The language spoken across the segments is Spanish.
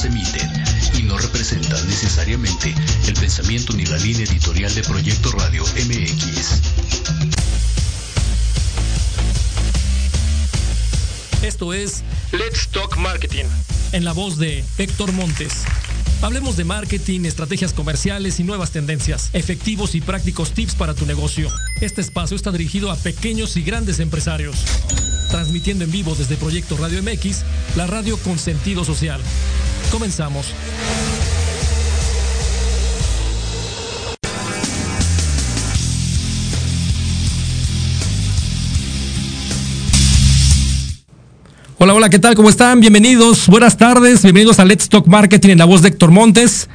las emiten y no representan necesariamente el pensamiento ni la línea editorial de Proyecto Radio MX. Esto es Let's Talk Marketing. en la voz de Héctor Montes. Hablemos de marketing, estrategias comerciales y nuevas tendencias, efectivos y prácticos tips para tu negocio. Este espacio está dirigido a pequeños y grandes empresarios. Transmitiendo en vivo desde Proyecto Radio MX, la radio con sentido social. Comenzamos. Hola, hola, ¿qué tal? ¿Cómo están? Bienvenidos, buenas tardes, bienvenidos a Let's Talk Marketing en la voz de Héctor Montes.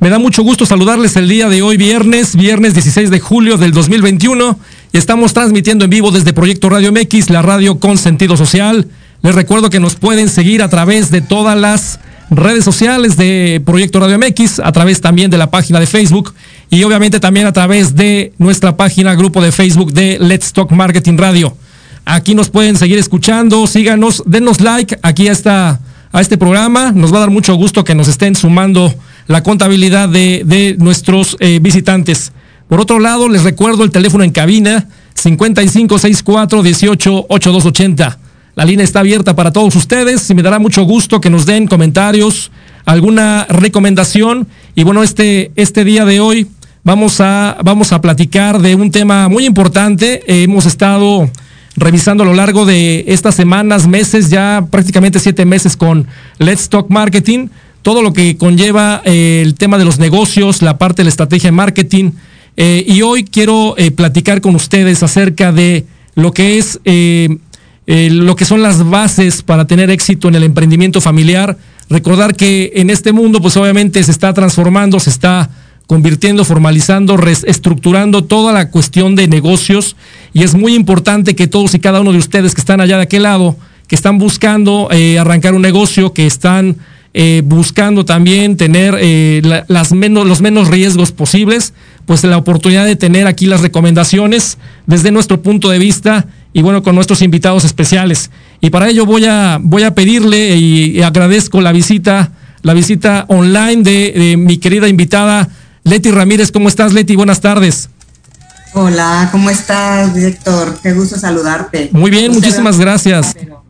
Me da mucho gusto saludarles el día de hoy, viernes, viernes 16 de julio del 2021, y estamos transmitiendo en vivo desde Proyecto Radio MX, la radio con sentido social. Les recuerdo que nos pueden seguir a través de todas las redes sociales de Proyecto Radio MX, a través también de la página de Facebook y obviamente también a través de nuestra página, grupo de Facebook de Let's Talk Marketing Radio. Aquí nos pueden seguir escuchando, síganos, denos like aquí a, esta, a este programa. Nos va a dar mucho gusto que nos estén sumando la contabilidad de, de nuestros eh, visitantes. Por otro lado, les recuerdo el teléfono en cabina 5564 18 8280. La línea está abierta para todos ustedes y me dará mucho gusto que nos den comentarios, alguna recomendación. Y bueno, este, este día de hoy vamos a, vamos a platicar de un tema muy importante. Hemos estado revisando a lo largo de estas semanas, meses, ya prácticamente siete meses con Let's Talk Marketing, todo lo que conlleva eh, el tema de los negocios, la parte de la estrategia de marketing. Eh, y hoy quiero eh, platicar con ustedes acerca de lo que es eh, lo que son las bases para tener éxito en el emprendimiento familiar. Recordar que en este mundo, pues obviamente se está transformando, se está convirtiendo, formalizando, reestructurando toda la cuestión de negocios y es muy importante que todos y cada uno de ustedes que están allá de aquel lado, que están buscando eh, arrancar un negocio, que están eh, buscando también tener eh, la- las menos, los menos riesgos posibles, pues la oportunidad de tener aquí las recomendaciones desde nuestro punto de vista y bueno, con nuestros invitados especiales. Y para ello voy a, voy a pedirle y, y agradezco la visita, la visita online de, de mi querida invitada Leti Ramírez. ¿Cómo estás, Leti? Buenas tardes. Hola, ¿cómo estás, director? Qué gusto saludarte. Muy bien, muchísimas gracias. pero-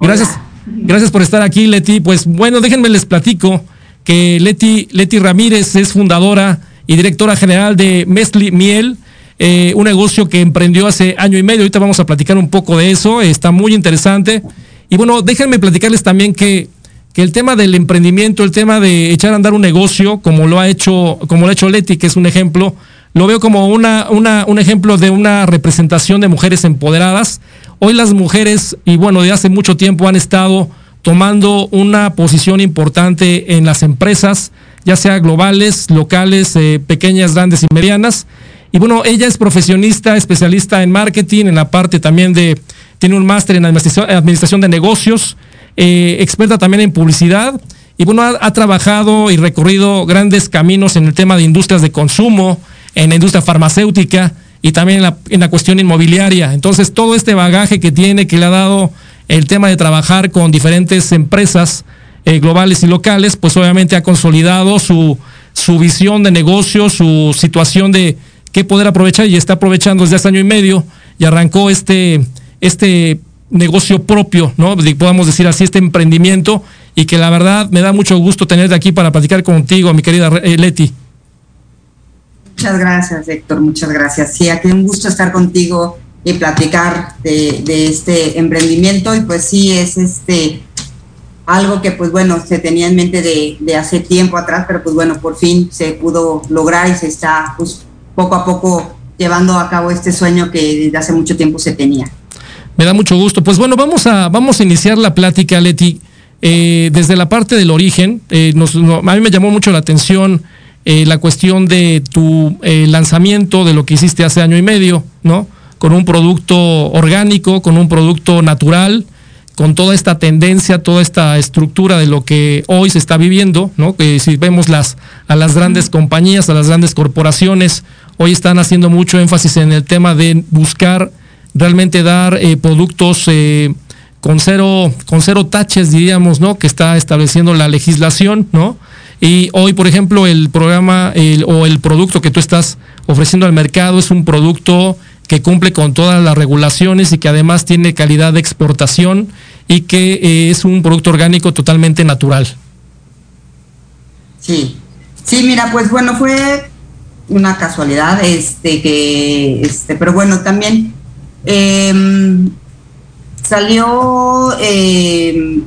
Gracias, gracias por estar aquí, Leti. Pues bueno, déjenme les platico que Leti, Leti Ramírez es fundadora y directora general de Mesli Miel, eh, un negocio que emprendió hace año y medio. Ahorita vamos a platicar un poco de eso, está muy interesante. Y bueno, déjenme platicarles también que, el tema del emprendimiento, el tema de echar a andar un negocio, como lo ha hecho, como lo ha hecho Leti, que es un ejemplo, lo veo como una, un ejemplo de una representación de mujeres empoderadas. Hoy las mujeres, y bueno, de hace mucho tiempo han estado tomando una posición importante en las empresas, ya sea globales, locales, eh, pequeñas, grandes y medianas. Y bueno, ella es profesionista, especialista en marketing, en la parte también de, tiene un máster en administración, de negocios, eh, experta también en publicidad. Y bueno, ha, ha trabajado y recorrido grandes caminos en el tema de industrias de consumo, en la industria farmacéutica y también en la, en la cuestión inmobiliaria. Entonces, todo este bagaje que tiene, que le ha dado el tema de trabajar con diferentes empresas eh, globales y locales, pues obviamente ha consolidado su, su visión de negocio, su situación de qué poder aprovechar y está aprovechando desde hace año y medio y arrancó este, este negocio propio, ¿no? De- Podemos decir así, este emprendimiento y que la verdad me da mucho gusto tenerte aquí para platicar contigo, mi querida eh, Leti. Muchas gracias, Héctor, muchas gracias. Sí, aquí un gusto estar contigo y platicar de, este emprendimiento y pues sí, es este algo que pues bueno, se tenía en mente de, de, hace tiempo atrás, pero pues bueno, por fin se pudo lograr y se está pues poco a poco llevando a cabo este sueño que desde hace mucho tiempo se tenía. Me da mucho gusto. Pues bueno, vamos a, vamos a iniciar la plática, Leti. Eh, desde la parte del origen, eh, nos, no, a mí me llamó mucho la atención eh, la cuestión de tu eh, lanzamiento, de lo que hiciste hace año y medio, ¿no? Con un producto orgánico, con un producto natural, con toda esta tendencia, toda esta estructura de lo que hoy se está viviendo, ¿no? Que si vemos las, a las grandes compañías, a las grandes corporaciones, hoy están haciendo mucho énfasis en el tema de buscar realmente dar eh, productos eh, con cero, con cero taches, diríamos, ¿no? Que está estableciendo la legislación, ¿no? Y hoy, por ejemplo, el programa o el producto que tú estás ofreciendo al mercado es un producto que cumple con todas las regulaciones y que además tiene calidad de exportación y que eh, es un producto orgánico totalmente natural. Sí, sí, mira, pues bueno, fue una casualidad, este, que, este, pero bueno, también eh, salió eh,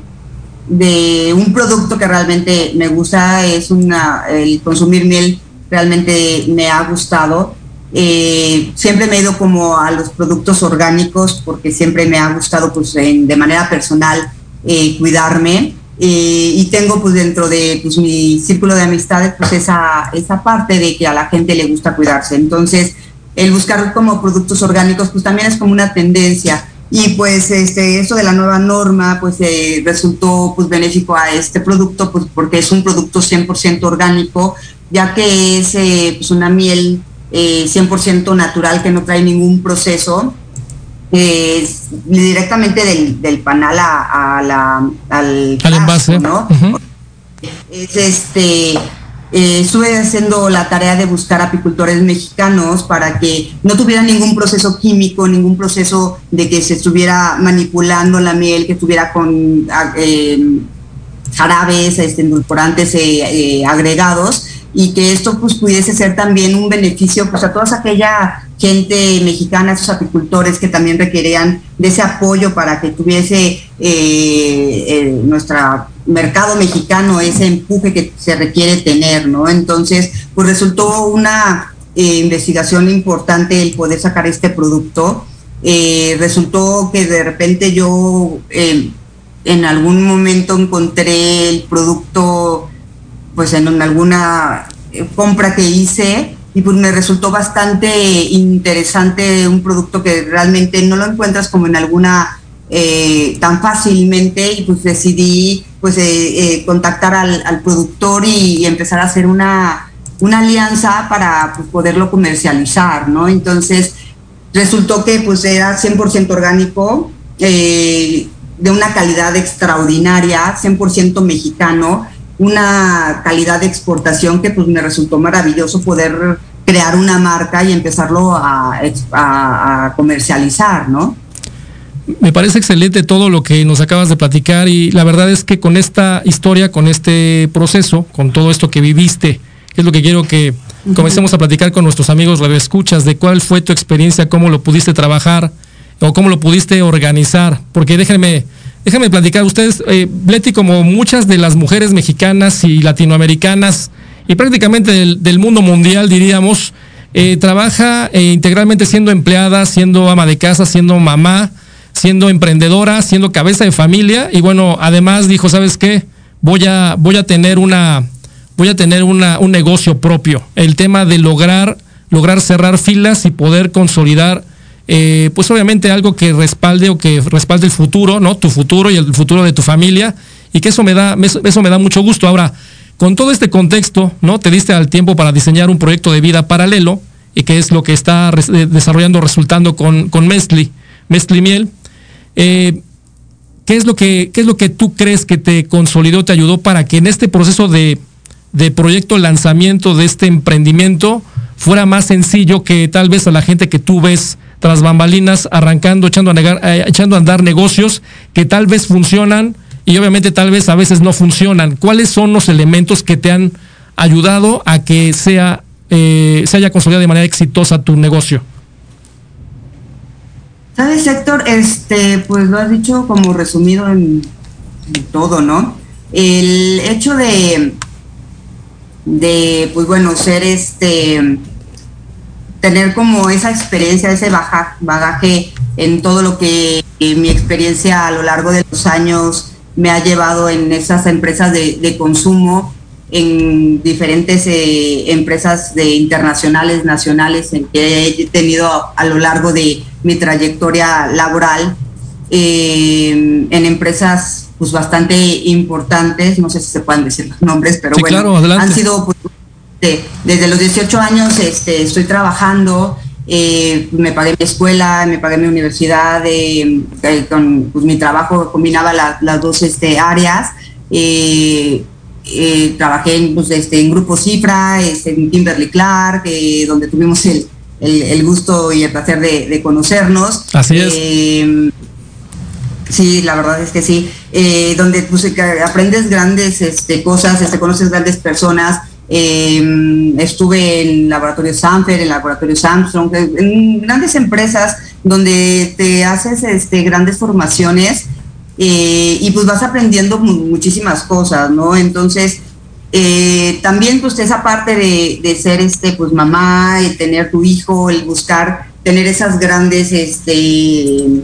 de un producto que realmente me gusta, es una, el consumir miel realmente me ha gustado. Eh, siempre me he ido como a los productos orgánicos porque siempre me ha gustado pues en, de manera personal eh, cuidarme eh, y tengo pues dentro de pues, mi círculo de amistades pues esa, esa parte de que a la gente le gusta cuidarse. Entonces, el buscar como productos orgánicos pues también es como una tendencia y pues este esto de la nueva norma pues eh, resultó pues benéfico a este producto pues porque es un producto 100% orgánico ya que es eh, pues una miel eh, 100% natural que no trae ningún proceso eh, directamente del, del, panal a, a la, al, al envase ¿no? Uh -huh. es este eh, estuve haciendo la tarea de buscar apicultores mexicanos para que no tuviera ningún proceso químico, ningún proceso de que se estuviera manipulando la miel, que estuviera con eh, jarabes, este, endulcorantes eh, agregados y que esto pues pudiese ser también un beneficio pues a toda aquella gente mexicana, esos apicultores que también requerían de ese apoyo para que tuviese eh, nuestro mercado mexicano ese empuje que se requiere tener, ¿no? Entonces, pues resultó una eh, investigación importante el poder sacar este producto. Eh, resultó que de repente yo en algún momento encontré el producto pues en alguna compra que hice y pues me resultó bastante interesante un producto que realmente no lo encuentras como en alguna eh, tan fácilmente y pues decidí pues eh, eh, contactar al, al, productor y, y, empezar a hacer una, una alianza para pues, poderlo comercializar, ¿no? Entonces resultó que pues era 100% orgánico, de una calidad extraordinaria, 100% mexicano, una calidad de exportación que pues me resultó maravilloso poder crear una marca y empezarlo a, a, a, comercializar, ¿no? Me parece excelente todo lo que nos acabas de platicar y la verdad es que con esta historia, con este proceso, con todo esto que viviste, es lo que quiero que comencemos a platicar con nuestros amigos escuchas de cuál fue tu experiencia, cómo lo pudiste trabajar o cómo lo pudiste organizar, porque déjenme déjenme platicar, ustedes, eh, Leti, como muchas de las mujeres mexicanas y latinoamericanas, y prácticamente del, mundo mundial, diríamos, eh, trabaja eh, integralmente siendo empleada, siendo ama de casa, siendo mamá, siendo emprendedora, siendo cabeza de familia, y bueno, además dijo, ¿sabes qué? Voy a, voy a tener una, voy a tener una, un negocio propio. El tema de lograr, lograr cerrar filas y poder consolidar eh, pues obviamente algo que respalde o que respalde el futuro, ¿no? Tu futuro y el futuro de tu familia, y que eso me da, eso me da mucho gusto. Ahora, con todo este contexto, ¿no? Te diste al tiempo para diseñar un proyecto de vida paralelo, y que es lo que está desarrollando, resultando con, con Mestli, Mestli Miel. Eh, ¿qué, es lo que, ¿Qué es lo que tú crees que te consolidó, te ayudó para que en este proceso de, de proyecto lanzamiento de este emprendimiento fuera más sencillo que tal vez a la gente que tú ves tras bambalinas, arrancando, echando a, negar, eh, echando a andar negocios que tal vez funcionan y obviamente tal vez a veces no funcionan. ¿Cuáles son los elementos que te han ayudado a que sea eh, se haya consolidado de manera exitosa tu negocio? Sabes, Héctor, este, pues lo has dicho como resumido en, todo, ¿no? El hecho de, de, pues bueno, ser este, tener como esa experiencia, ese bagaje en todo lo que mi experiencia a lo largo de los años me ha llevado en esas empresas de, consumo, en diferentes eh, empresas de internacionales, nacionales, en que he tenido a, lo largo de mi trayectoria laboral, eh, en empresas pues bastante importantes, no sé si se pueden decir los nombres, pero bueno, han sido pues, desde los 18 años este, estoy trabajando eh, me pagué mi escuela, me pagué mi universidad, eh, eh, con pues, mi trabajo combinaba las dos este, áreas. trabajé en, pues, este, en Grupo Cifra, este, en Kimberly Clark, donde tuvimos el, el, gusto y el placer de, conocernos. Así es. Sí, la verdad es que sí. donde pues, aprendes grandes este, cosas, este, conoces grandes personas, eh, estuve en laboratorio Sanfer, en laboratorio Samsung, en grandes empresas donde te haces este, grandes formaciones eh, y pues vas aprendiendo muchísimas cosas, ¿no? Entonces, eh, también pues esa parte de, ser este, pues mamá, el tener tu hijo, el buscar tener esas grandes, este,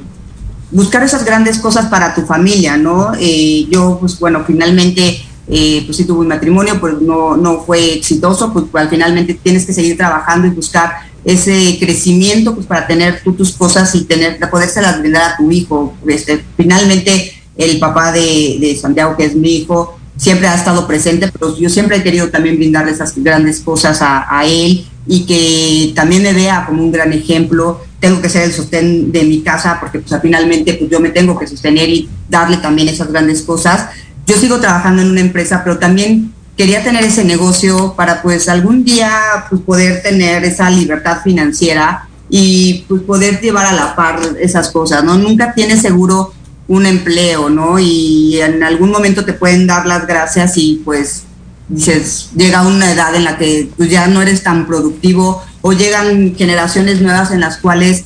buscar esas grandes cosas para tu familia, ¿no? Eh, yo, pues bueno, finalmente eh, pues sí tuvo un matrimonio, pues no, no fue exitoso, pues, pues finalmente tienes que seguir trabajando y buscar ese crecimiento pues para tener tú tus cosas y tener podérselas brindar a tu hijo. Este, finalmente el papá de, de, Santiago, que es mi hijo, siempre ha estado presente, pero yo siempre he querido también brindarle esas grandes cosas a, a él y que también me vea como un gran ejemplo. Tengo que ser el sostén de mi casa porque pues, finalmente pues, yo me tengo que sostener y darle también esas grandes cosas yo sigo trabajando en una empresa, pero también quería tener ese negocio para pues algún día pues, poder tener esa libertad financiera y pues poder llevar a la par esas cosas, ¿no? Nunca tienes seguro un empleo, ¿no? Y en algún momento te pueden dar las gracias y pues dices, llega una edad en la que pues, ya no eres tan productivo o llegan generaciones nuevas en las cuales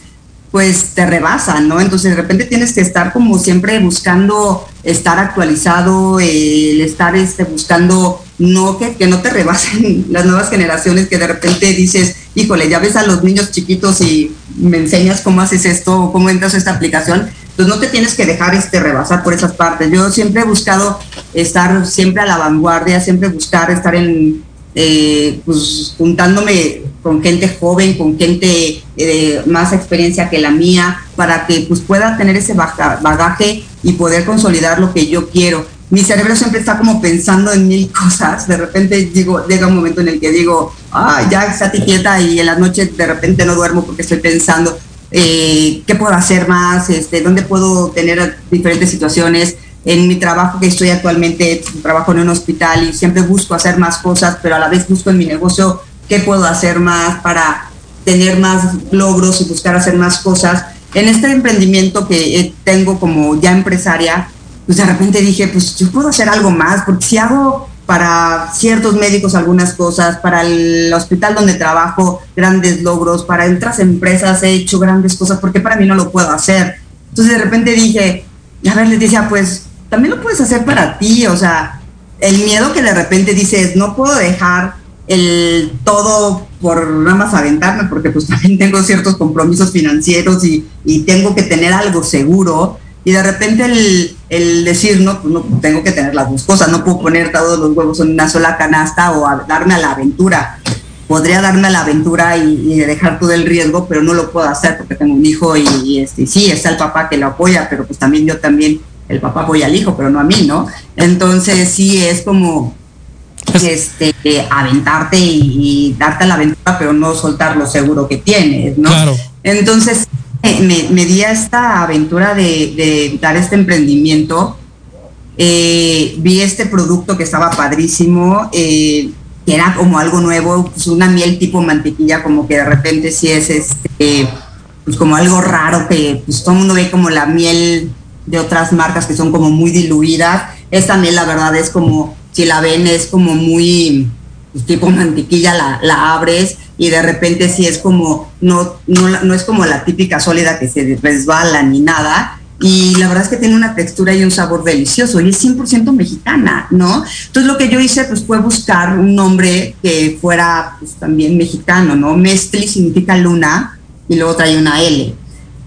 pues te rebasan, ¿no? Entonces de repente tienes que estar como siempre buscando estar actualizado, el estar este, buscando no que, no te rebasen las nuevas generaciones que de repente dices, híjole, ya ves a los niños chiquitos y me enseñas cómo haces esto cómo entras a esta aplicación, pues no te tienes que dejar este rebasar por esas partes. Yo siempre he buscado estar siempre a la vanguardia, siempre buscar estar en, eh, pues juntándome con gente joven, con gente eh, más experiencia que la mía, para que pues pueda tener ese bagaje y poder consolidar lo que yo quiero. Mi cerebro siempre está como pensando en mil cosas. De repente digo, llega un momento en el que digo, ah, ya está quieta y en las noches de repente no duermo porque estoy pensando eh, qué puedo hacer más, este, dónde puedo tener diferentes situaciones. En mi trabajo que estoy actualmente, trabajo en un hospital y siempre busco hacer más cosas, pero a la vez busco en mi negocio qué puedo hacer más para tener más logros y buscar hacer más cosas. En este emprendimiento que tengo como ya empresaria, pues de repente dije, pues yo puedo hacer algo más, porque si hago para ciertos médicos algunas cosas, para el hospital donde trabajo grandes logros, para otras empresas he hecho grandes cosas, porque para mí no lo puedo hacer? Entonces de repente dije, a ver, les decía, pues también lo puedes hacer para ti, o sea, el miedo que de repente dices, no puedo dejar el todo por nada más aventarme, porque pues también tengo ciertos compromisos financieros y, y tengo que tener algo seguro. Y de repente el, decir, no, pues no, tengo que tener las dos cosas, no puedo poner todos los huevos en una sola canasta o darme a la aventura. Podría darme a la aventura y, dejar todo el riesgo, pero no lo puedo hacer porque tengo un hijo y, y, este, sí, está el papá que lo apoya, pero pues también yo también, el papá apoya al hijo, pero no a mí, ¿no? Entonces sí es como este, aventarte y, darte la aventura, pero no soltar lo seguro que tienes, ¿no? Entonces, me, di a esta aventura de, dar este emprendimiento. Eh, vi este producto que estaba padrísimo, eh, que era como algo nuevo, pues una miel tipo mantequilla, como que de repente sí es este, pues como algo raro que pues todo el mundo ve como la miel de otras marcas que son como muy diluidas. Esta miel la verdad es como si la ven es como muy, pues, tipo mantequilla, la, la, abres y de repente sí es como, no, no, no es como la típica sólida que se resbala ni nada, y la verdad es que tiene una textura y un sabor delicioso y es 100% mexicana, ¿no? Entonces lo que yo hice pues fue buscar un nombre que fuera pues, también mexicano, ¿no? Mestli significa luna y luego trae una L.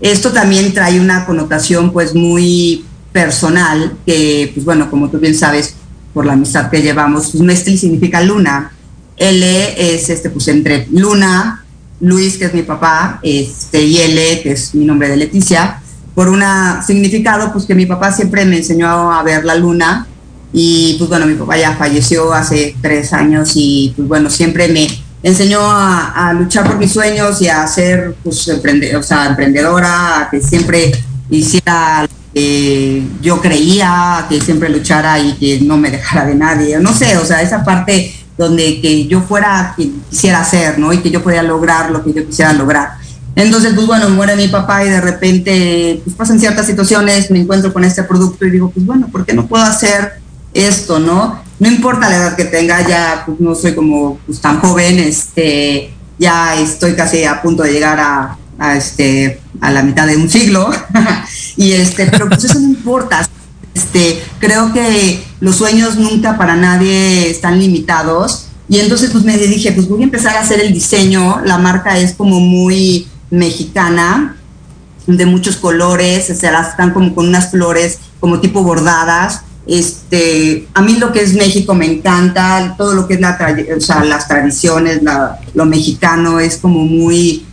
Esto también trae una connotación pues muy personal que pues bueno, como tú bien sabes por la amistad que llevamos, pues Mestli significa luna. L es este pues entre luna, Luis que es mi papá, este y L que es mi nombre de Leticia. Por un significado, pues que mi papá siempre me enseñó a ver la luna. Y pues bueno, mi papá ya falleció hace tres años y pues bueno, siempre me enseñó a, luchar por mis sueños y a ser pues emprende, o sea, emprendedora, a que siempre hiciera yo creía, que siempre luchara y que no me dejara de nadie, no sé, o sea, esa parte donde que yo fuera quien quisiera ser, ¿no? Y que yo podía lograr lo que yo quisiera lograr. Entonces, pues bueno, muere mi papá y de repente pues pasan ciertas situaciones, me encuentro con este producto y digo, pues bueno, ¿por qué no puedo hacer esto, no? No importa la edad que tenga, ya pues no soy como pues, tan joven, este, ya estoy casi a punto de llegar a, a este, a la mitad de un siglo, y este, pero pues eso no importa. Este, creo que los sueños nunca para nadie están limitados. Y entonces pues me dije, pues voy a empezar a hacer el diseño. La marca es como muy mexicana de muchos colores, o sea, están como con unas flores como tipo bordadas. Este, a mí lo que es México me encanta, todo lo que es la, o sea, las tradiciones, lo mexicano es como muy,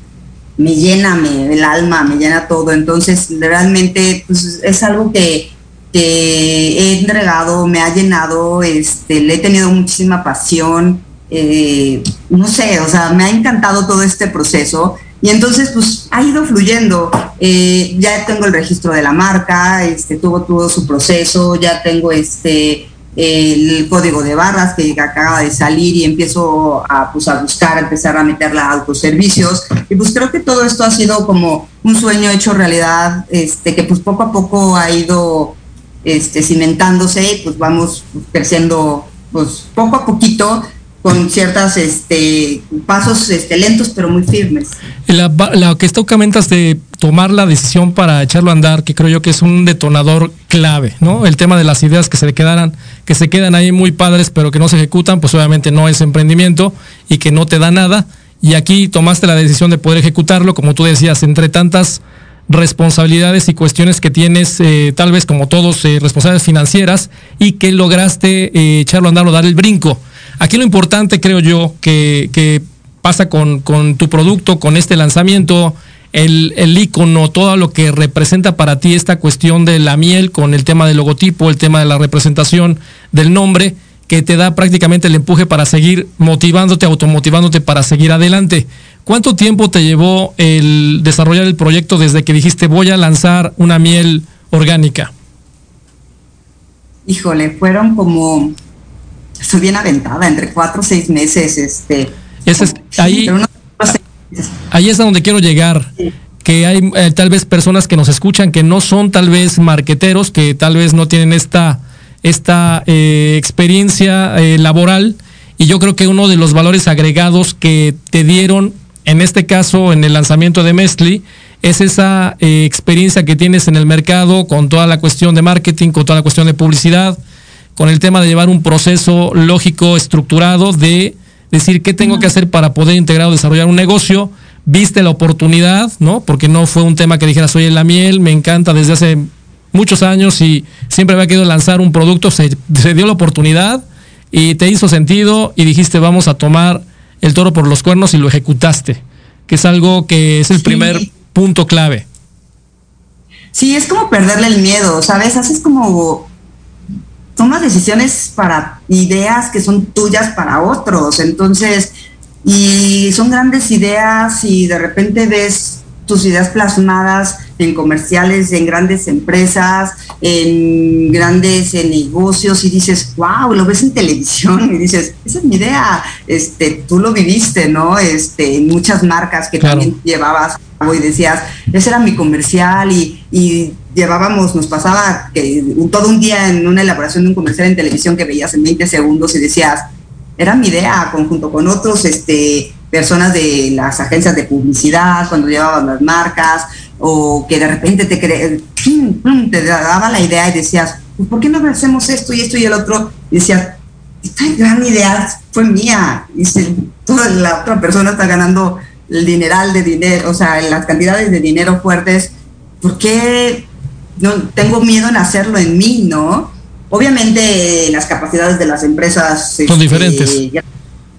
me llena me, el alma, me llena todo. Entonces, realmente pues, es algo que, he entregado, me ha llenado, este, le he tenido muchísima pasión. Eh, no sé, o sea, me ha encantado todo este proceso y entonces, pues ha ido fluyendo. Eh, ya tengo el registro de la marca, este, tuvo todo su proceso, ya tengo este el código de barras que acaba de salir y empiezo a, pues, a buscar, a empezar a meterla a autoservicios. Y pues creo que todo esto ha sido como un sueño hecho realidad, este, que pues poco a poco ha ido este, cimentándose y pues vamos creciendo pues poco a poquito con ciertos este, pasos este, lentos pero muy firmes. La, la que tú comentas de tomar la decisión para echarlo a andar, que creo yo que es un detonador clave, ¿no? El tema de las ideas que se quedaran, que se quedan ahí muy padres pero que no se ejecutan, pues obviamente no es emprendimiento y que no te da nada. Y aquí tomaste la decisión de poder ejecutarlo, como tú decías, entre tantas responsabilidades y cuestiones que tienes, eh, tal vez como todos, eh, responsabilidades financieras, y que lograste eh, echarlo a andar o dar el brinco. Aquí lo importante, creo yo, que, pasa con, tu producto, con este lanzamiento, el, el icono, todo lo que representa para ti esta cuestión de la miel con el tema del logotipo, el tema de la representación del nombre, que te da prácticamente el empuje para seguir motivándote, automotivándote para seguir adelante. ¿Cuánto tiempo te llevó el desarrollar el proyecto desde que dijiste voy a lanzar una miel orgánica? Híjole, fueron como estoy bien aventada, entre cuatro o seis meses, este. es, ahí, ahí es a donde quiero llegar. Que hay eh, tal vez personas que nos escuchan que no son tal vez marqueteros, que tal vez no tienen esta, esta eh, experiencia eh, laboral. Y yo creo que uno de los valores agregados que te dieron, en este caso en el lanzamiento de Mestli, es esa experiencia que tienes en el mercado con toda la cuestión de marketing, con toda la cuestión de publicidad, con el tema de llevar un proceso lógico, estructurado, de decir qué tengo que hacer para poder integrar o desarrollar un negocio. Viste la oportunidad, ¿no? Porque no fue un tema que dijeras, oye, la miel me encanta desde hace muchos años y siempre había querido lanzar un producto, se, dio la oportunidad y te hizo sentido y dijiste, vamos a tomar el toro por los cuernos y lo ejecutaste, que es algo que es el primer punto clave. Sí, es como perderle el miedo, ¿sabes? Haces como tomas decisiones para ideas que son tuyas para otros. Entonces, y son grandes ideas y de repente ves tus ideas plasmadas en comerciales, en grandes empresas, en grandes negocios y dices, wow, lo ves en televisión y dices, esa es mi idea, este, tú lo viviste, ¿no? Este, en muchas marcas que también llevabas y decías, ese era mi comercial y, y llevábamos, nos pasaba que todo un día en una elaboración de un comercial en televisión que veías en 20 segundos y decías, era mi idea, conjunto con otros este, personas de las agencias de publicidad, cuando llevaban las marcas, o que de repente te, te daba la idea y decías, pues, ¿por qué no hacemos esto y esto y el otro? Y decías, esta gran idea fue mía, y si toda la otra persona está ganando el dineral de dinero, o sea, las cantidades de dinero fuertes, ¿por qué no tengo miedo en hacerlo en mí, no? Obviamente las capacidades de las empresas son este, diferentes.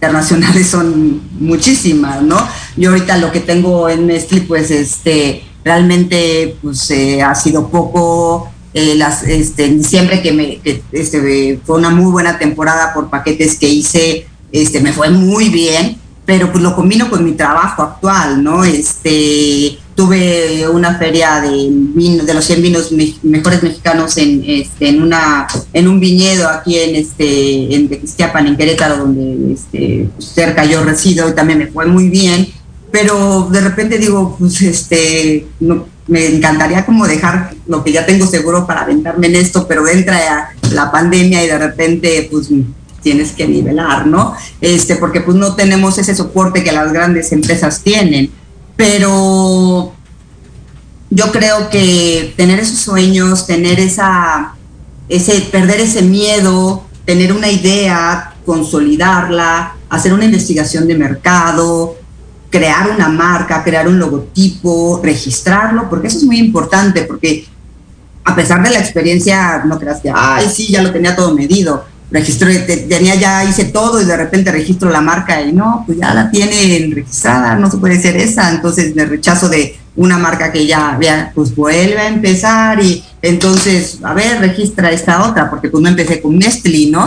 Internacionales son muchísimas, ¿no? Yo ahorita lo que tengo en Nestlé, pues, este, realmente, pues, eh, ha sido poco. Eh, las, este, en diciembre que me, que, este, fue una muy buena temporada por paquetes que hice, este, me fue muy bien pero pues lo combino con mi trabajo actual, ¿no? Este, tuve una feria de vino, de los 100 vinos mejores mexicanos en, este, en, una, en un viñedo aquí en, este, en Tequisquiapan, en Querétaro, donde este, cerca yo resido y también me fue muy bien, pero de repente digo, pues este, me encantaría como dejar lo que ya tengo seguro para aventarme en esto, pero entra la pandemia y de repente pues tienes que nivelar, ¿no? Este, porque pues no tenemos ese soporte que las grandes empresas tienen. Pero yo creo que tener esos sueños, tener esa, ese, perder ese miedo, tener una idea, consolidarla, hacer una investigación de mercado, crear una marca, crear un logotipo, registrarlo, porque eso es muy importante, porque a pesar de la experiencia, no creas que, ay, sí, ya lo tenía todo medido registro, tenía ya hice todo y de repente registro la marca y no, pues ya la tienen registrada, no se puede ser esa, entonces me rechazo de una marca que ya, pues vuelve a empezar y entonces, a ver, registra esta otra, porque pues no empecé con Nestlé, ¿no?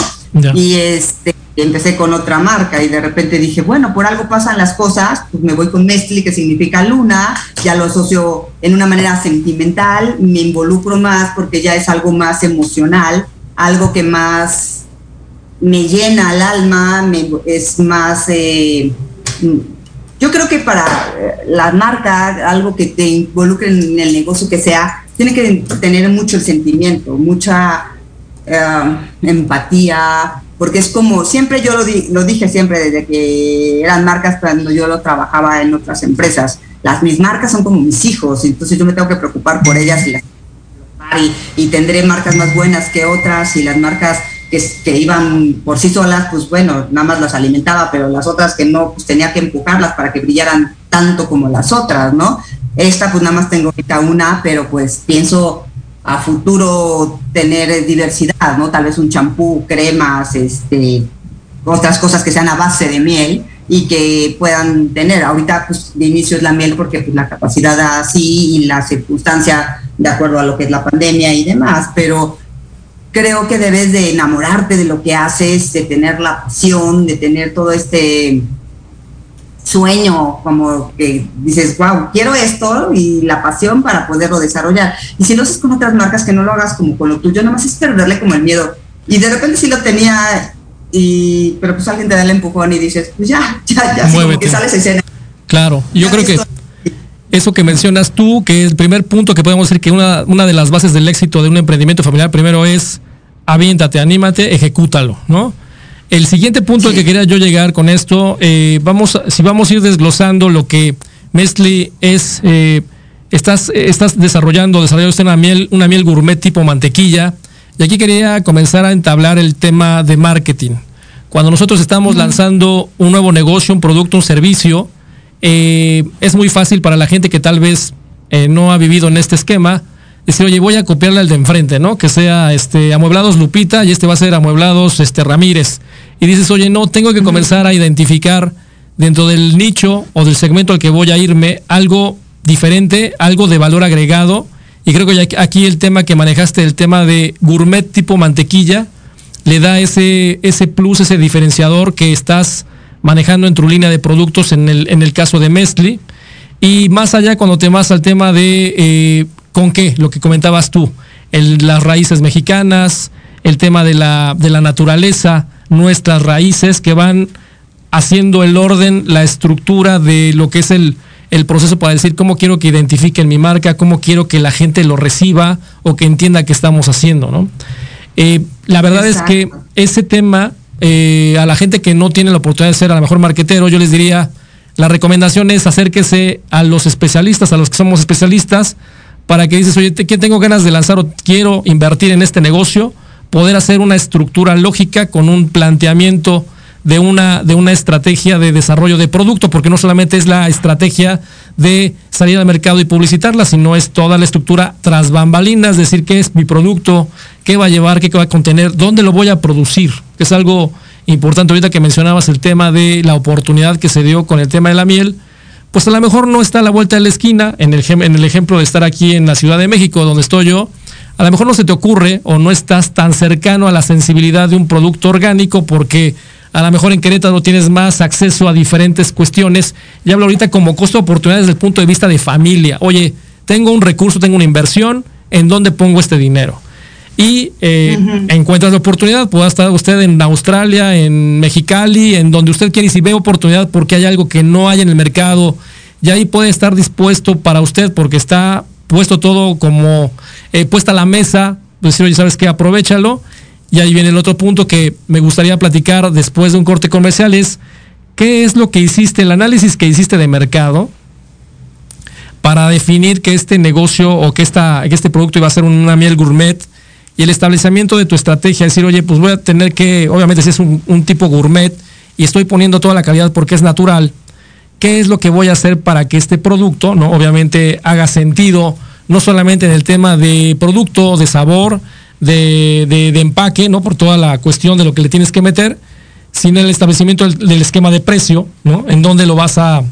Y este, empecé con otra marca y de repente dije, bueno, por algo pasan las cosas, pues me voy con Nestlé, que significa luna, ya lo asocio en una manera sentimental, me involucro más porque ya es algo más emocional, algo que más me llena el alma, es más... Eh, yo creo que para eh, la marca, algo que te involucre en el negocio que sea, tiene que tener mucho el sentimiento, mucha eh, empatía, porque es como, siempre yo lo, lo, dije siempre desde que eran marcas cuando yo lo trabajaba en otras empresas, las mis marcas son como mis hijos, entonces yo me tengo que preocupar por ellas y, y tendré marcas más buenas que otras y las marcas que, iban por sí solas, pues bueno, nada más las alimentaba, pero las otras que no, pues tenía que empujarlas para que brillaran tanto como las otras, ¿no? Esta pues nada más tengo ahorita una, pero pues pienso a futuro tener diversidad, ¿no? Tal vez un champú, cremas, este, otras cosas que sean a base de miel y que puedan tener. Ahorita pues de inicio es la miel porque pues la capacidad así y la circunstancia de acuerdo a lo que es la pandemia y demás, pero creo que debes de enamorarte de lo que haces, de tener la pasión, de tener todo este sueño, como que dices, wow, quiero esto y la pasión para poderlo desarrollar. Y si lo haces con otras marcas, que no lo hagas como con lo tuyo, nada más es perderle como el miedo. Y de repente sí lo tenía, y, pero pues alguien te da el empujón y dices, pues ya, ya, ya, como que sales escena. Claro, yo creo que eso que mencionas tú, que el primer punto que podemos decir que una, una de las bases del éxito de un emprendimiento familiar primero es aviéntate, anímate, ejecútalo, ¿no? El siguiente punto al que quería yo llegar con esto, eh, vamos, si vamos a ir desglosando lo que Nestlé es, eh, estás, estás desarrollando, desarrollando una miel, una miel gourmet tipo mantequilla, y aquí quería comenzar a entablar el tema de marketing. Cuando nosotros estamos lanzando un nuevo negocio, un producto, un servicio, eh, es muy fácil para la gente que tal vez eh, no ha vivido en este esquema decir, oye, voy a copiarle al de enfrente, ¿no? Que sea este Amueblados Lupita y este va a ser Amueblados este, Ramírez. Y dices, oye, no, tengo que comenzar a identificar dentro del nicho o del segmento al que voy a irme algo diferente, algo de valor agregado. Y creo que aquí el tema que manejaste, el tema de gourmet tipo mantequilla, le da ese, ese plus, ese diferenciador que estás manejando en tu línea de productos en el, en el caso de Mestli. Y más allá, cuando te vas al tema de eh, con qué, lo que comentabas tú, las raíces mexicanas, el tema de la, de la naturaleza, nuestras raíces que van haciendo el orden, la estructura de lo que es el, el proceso para decir cómo quiero que identifiquen mi marca, cómo quiero que la gente lo reciba o que entienda qué estamos haciendo, ¿no? Eh, la verdad es que ese tema eh, a la gente que no tiene la oportunidad de ser a lo mejor marquetero, yo les diría, la recomendación es acérquese a los especialistas, a los que somos especialistas, para que dices, oye, ¿qué tengo ganas de lanzar o quiero invertir en este negocio? Poder hacer una estructura lógica con un planteamiento de una, de una estrategia de desarrollo de producto, porque no solamente es la estrategia de salir al mercado y publicitarla, sino es toda la estructura tras bambalinas, decir, qué es mi producto, qué va a llevar, qué va a contener, dónde lo voy a producir, que es algo importante. Ahorita que mencionabas el tema de la oportunidad que se dio con el tema de la miel, pues a lo mejor no está a la vuelta de la esquina, en el, en el ejemplo de estar aquí en la Ciudad de México, donde estoy yo, a lo mejor no se te ocurre o no estás tan cercano a la sensibilidad de un producto orgánico porque a lo mejor en Querétaro tienes más acceso a diferentes cuestiones. Y hablo ahorita como costo de oportunidad desde el punto de vista de familia. Oye, tengo un recurso, tengo una inversión, ¿en dónde pongo este dinero? Y eh, encuentras la oportunidad, pueda estar usted en Australia, en Mexicali, en donde usted quiere y si ve oportunidad porque hay algo que no hay en el mercado, y ahí puede estar dispuesto para usted porque está puesto todo como eh, puesta a la mesa, decir, oye, ¿sabes qué? Aprovechalo y ahí viene el otro punto que me gustaría platicar después de un corte comercial es qué es lo que hiciste, el análisis que hiciste de mercado para definir que este negocio o que, esta, que este producto iba a ser una miel gourmet y el establecimiento de tu estrategia, decir, oye, pues voy a tener que, obviamente si es un, un tipo gourmet y estoy poniendo toda la calidad porque es natural, ¿qué es lo que voy a hacer para que este producto, no, obviamente haga sentido, no solamente en el tema de producto, de sabor, de, empaque, ¿no? Por toda la cuestión de lo que le tienes que meter, sin el establecimiento del, esquema de precio, ¿no? En dónde lo vas a,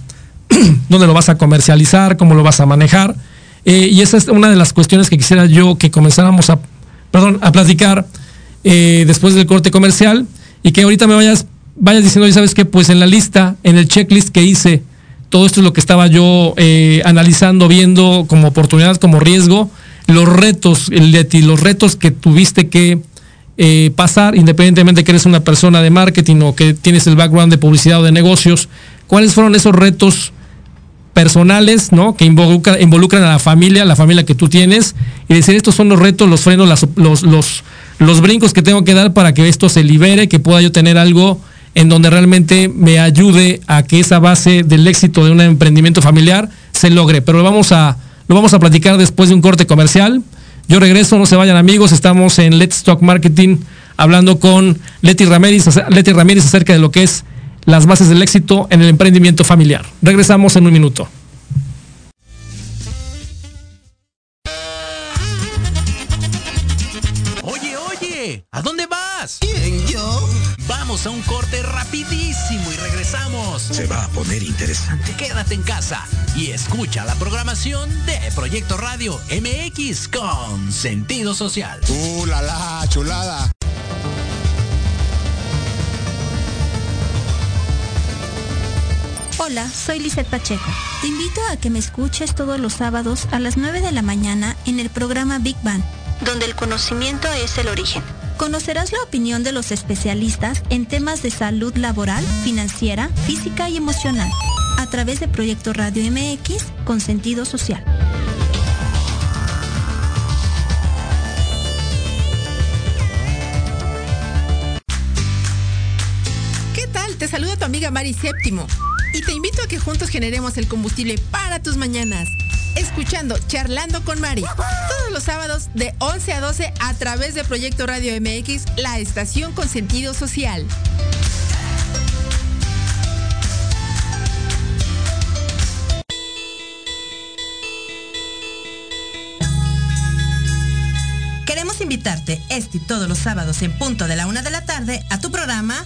dónde lo vas a comercializar, cómo lo vas a manejar. Eh, y esa es una de las cuestiones que quisiera yo que comenzáramos a, perdón, a platicar eh, después del corte comercial y que ahorita me vayas, vayas diciendo, y sabes que pues en la lista, en el checklist que hice, todo esto es lo que estaba yo eh, analizando, viendo como oportunidad, como riesgo, los retos, Leti, los retos que tuviste que eh, pasar, independientemente que eres una persona de marketing o que tienes el background de publicidad o de negocios, ¿cuáles fueron esos retos personales, ¿no? Que involucran a la familia, la familia que tú tienes, y decir, estos son los retos, los frenos, los, los, los brincos que tengo que dar para que esto se libere, que pueda yo tener algo en donde realmente me ayude a que esa base del éxito de un emprendimiento familiar se logre. Pero vamos a lo vamos a platicar después de un corte comercial. Yo regreso, no se vayan amigos, estamos en Let's Talk Marketing hablando con Leti Ramírez, Leti Ramírez acerca de lo que es las bases del éxito en el emprendimiento familiar. Regresamos en un minuto. Vamos a un corte rapidísimo y regresamos. Se va a poner interesante. Quédate en casa y escucha la programación de Proyecto Radio MX con sentido social. ¡Uh, la, la chulada! Hola, soy Lizeth Pacheco. Te invito a que me escuches todos los sábados a las 9 de la mañana en el programa Big Bang, donde el conocimiento es el origen. Conocerás la opinión de los especialistas en temas de salud laboral, financiera, física y emocional a través de Proyecto Radio MX con sentido social. ¿Qué tal? Te saluda tu amiga Mari Séptimo y te invito a que juntos generemos el combustible para tus mañanas. Escuchando Charlando con Mari, todos los sábados de 11 a 12 a través de Proyecto Radio MX, la estación con sentido social. Queremos invitarte este y todos los sábados en punto de la una de la tarde a tu programa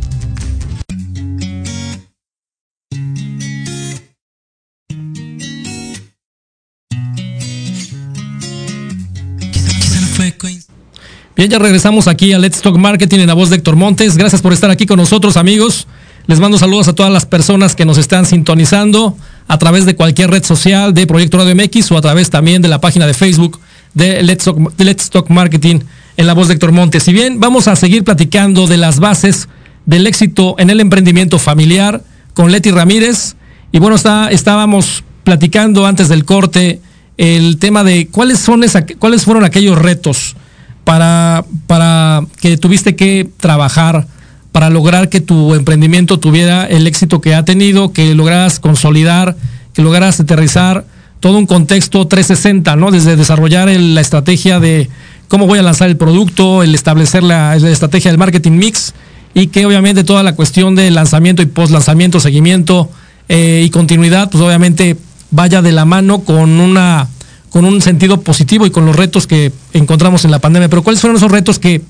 Bien, ya regresamos aquí a Let's Talk Marketing en la voz de Héctor Montes. Gracias por estar aquí con nosotros, amigos. Les mando saludos a todas las personas que nos están sintonizando a través de cualquier red social de Proyecto Radio MX o a través también de la página de Facebook de Let's Talk, Let's Talk Marketing en la voz de Héctor Montes. Si bien vamos a seguir platicando de las bases del éxito en el emprendimiento familiar con Leti Ramírez. Y bueno, está, estábamos platicando antes del corte el tema de cuáles son esa, cuáles fueron aquellos retos para, para que tuviste que trabajar para lograr que tu emprendimiento tuviera el éxito que ha tenido, que lograras consolidar, que lograras aterrizar todo un contexto 360, ¿no? Desde desarrollar la estrategia de cómo voy a lanzar el producto, el establecer la, estrategia del marketing mix y que obviamente toda la cuestión de lanzamiento y post lanzamiento, seguimiento eh, y continuidad, pues obviamente vaya de la mano con una con un sentido positivo y con los retos que encontramos en la pandemia. Pero ¿cuáles fueron esos retos que,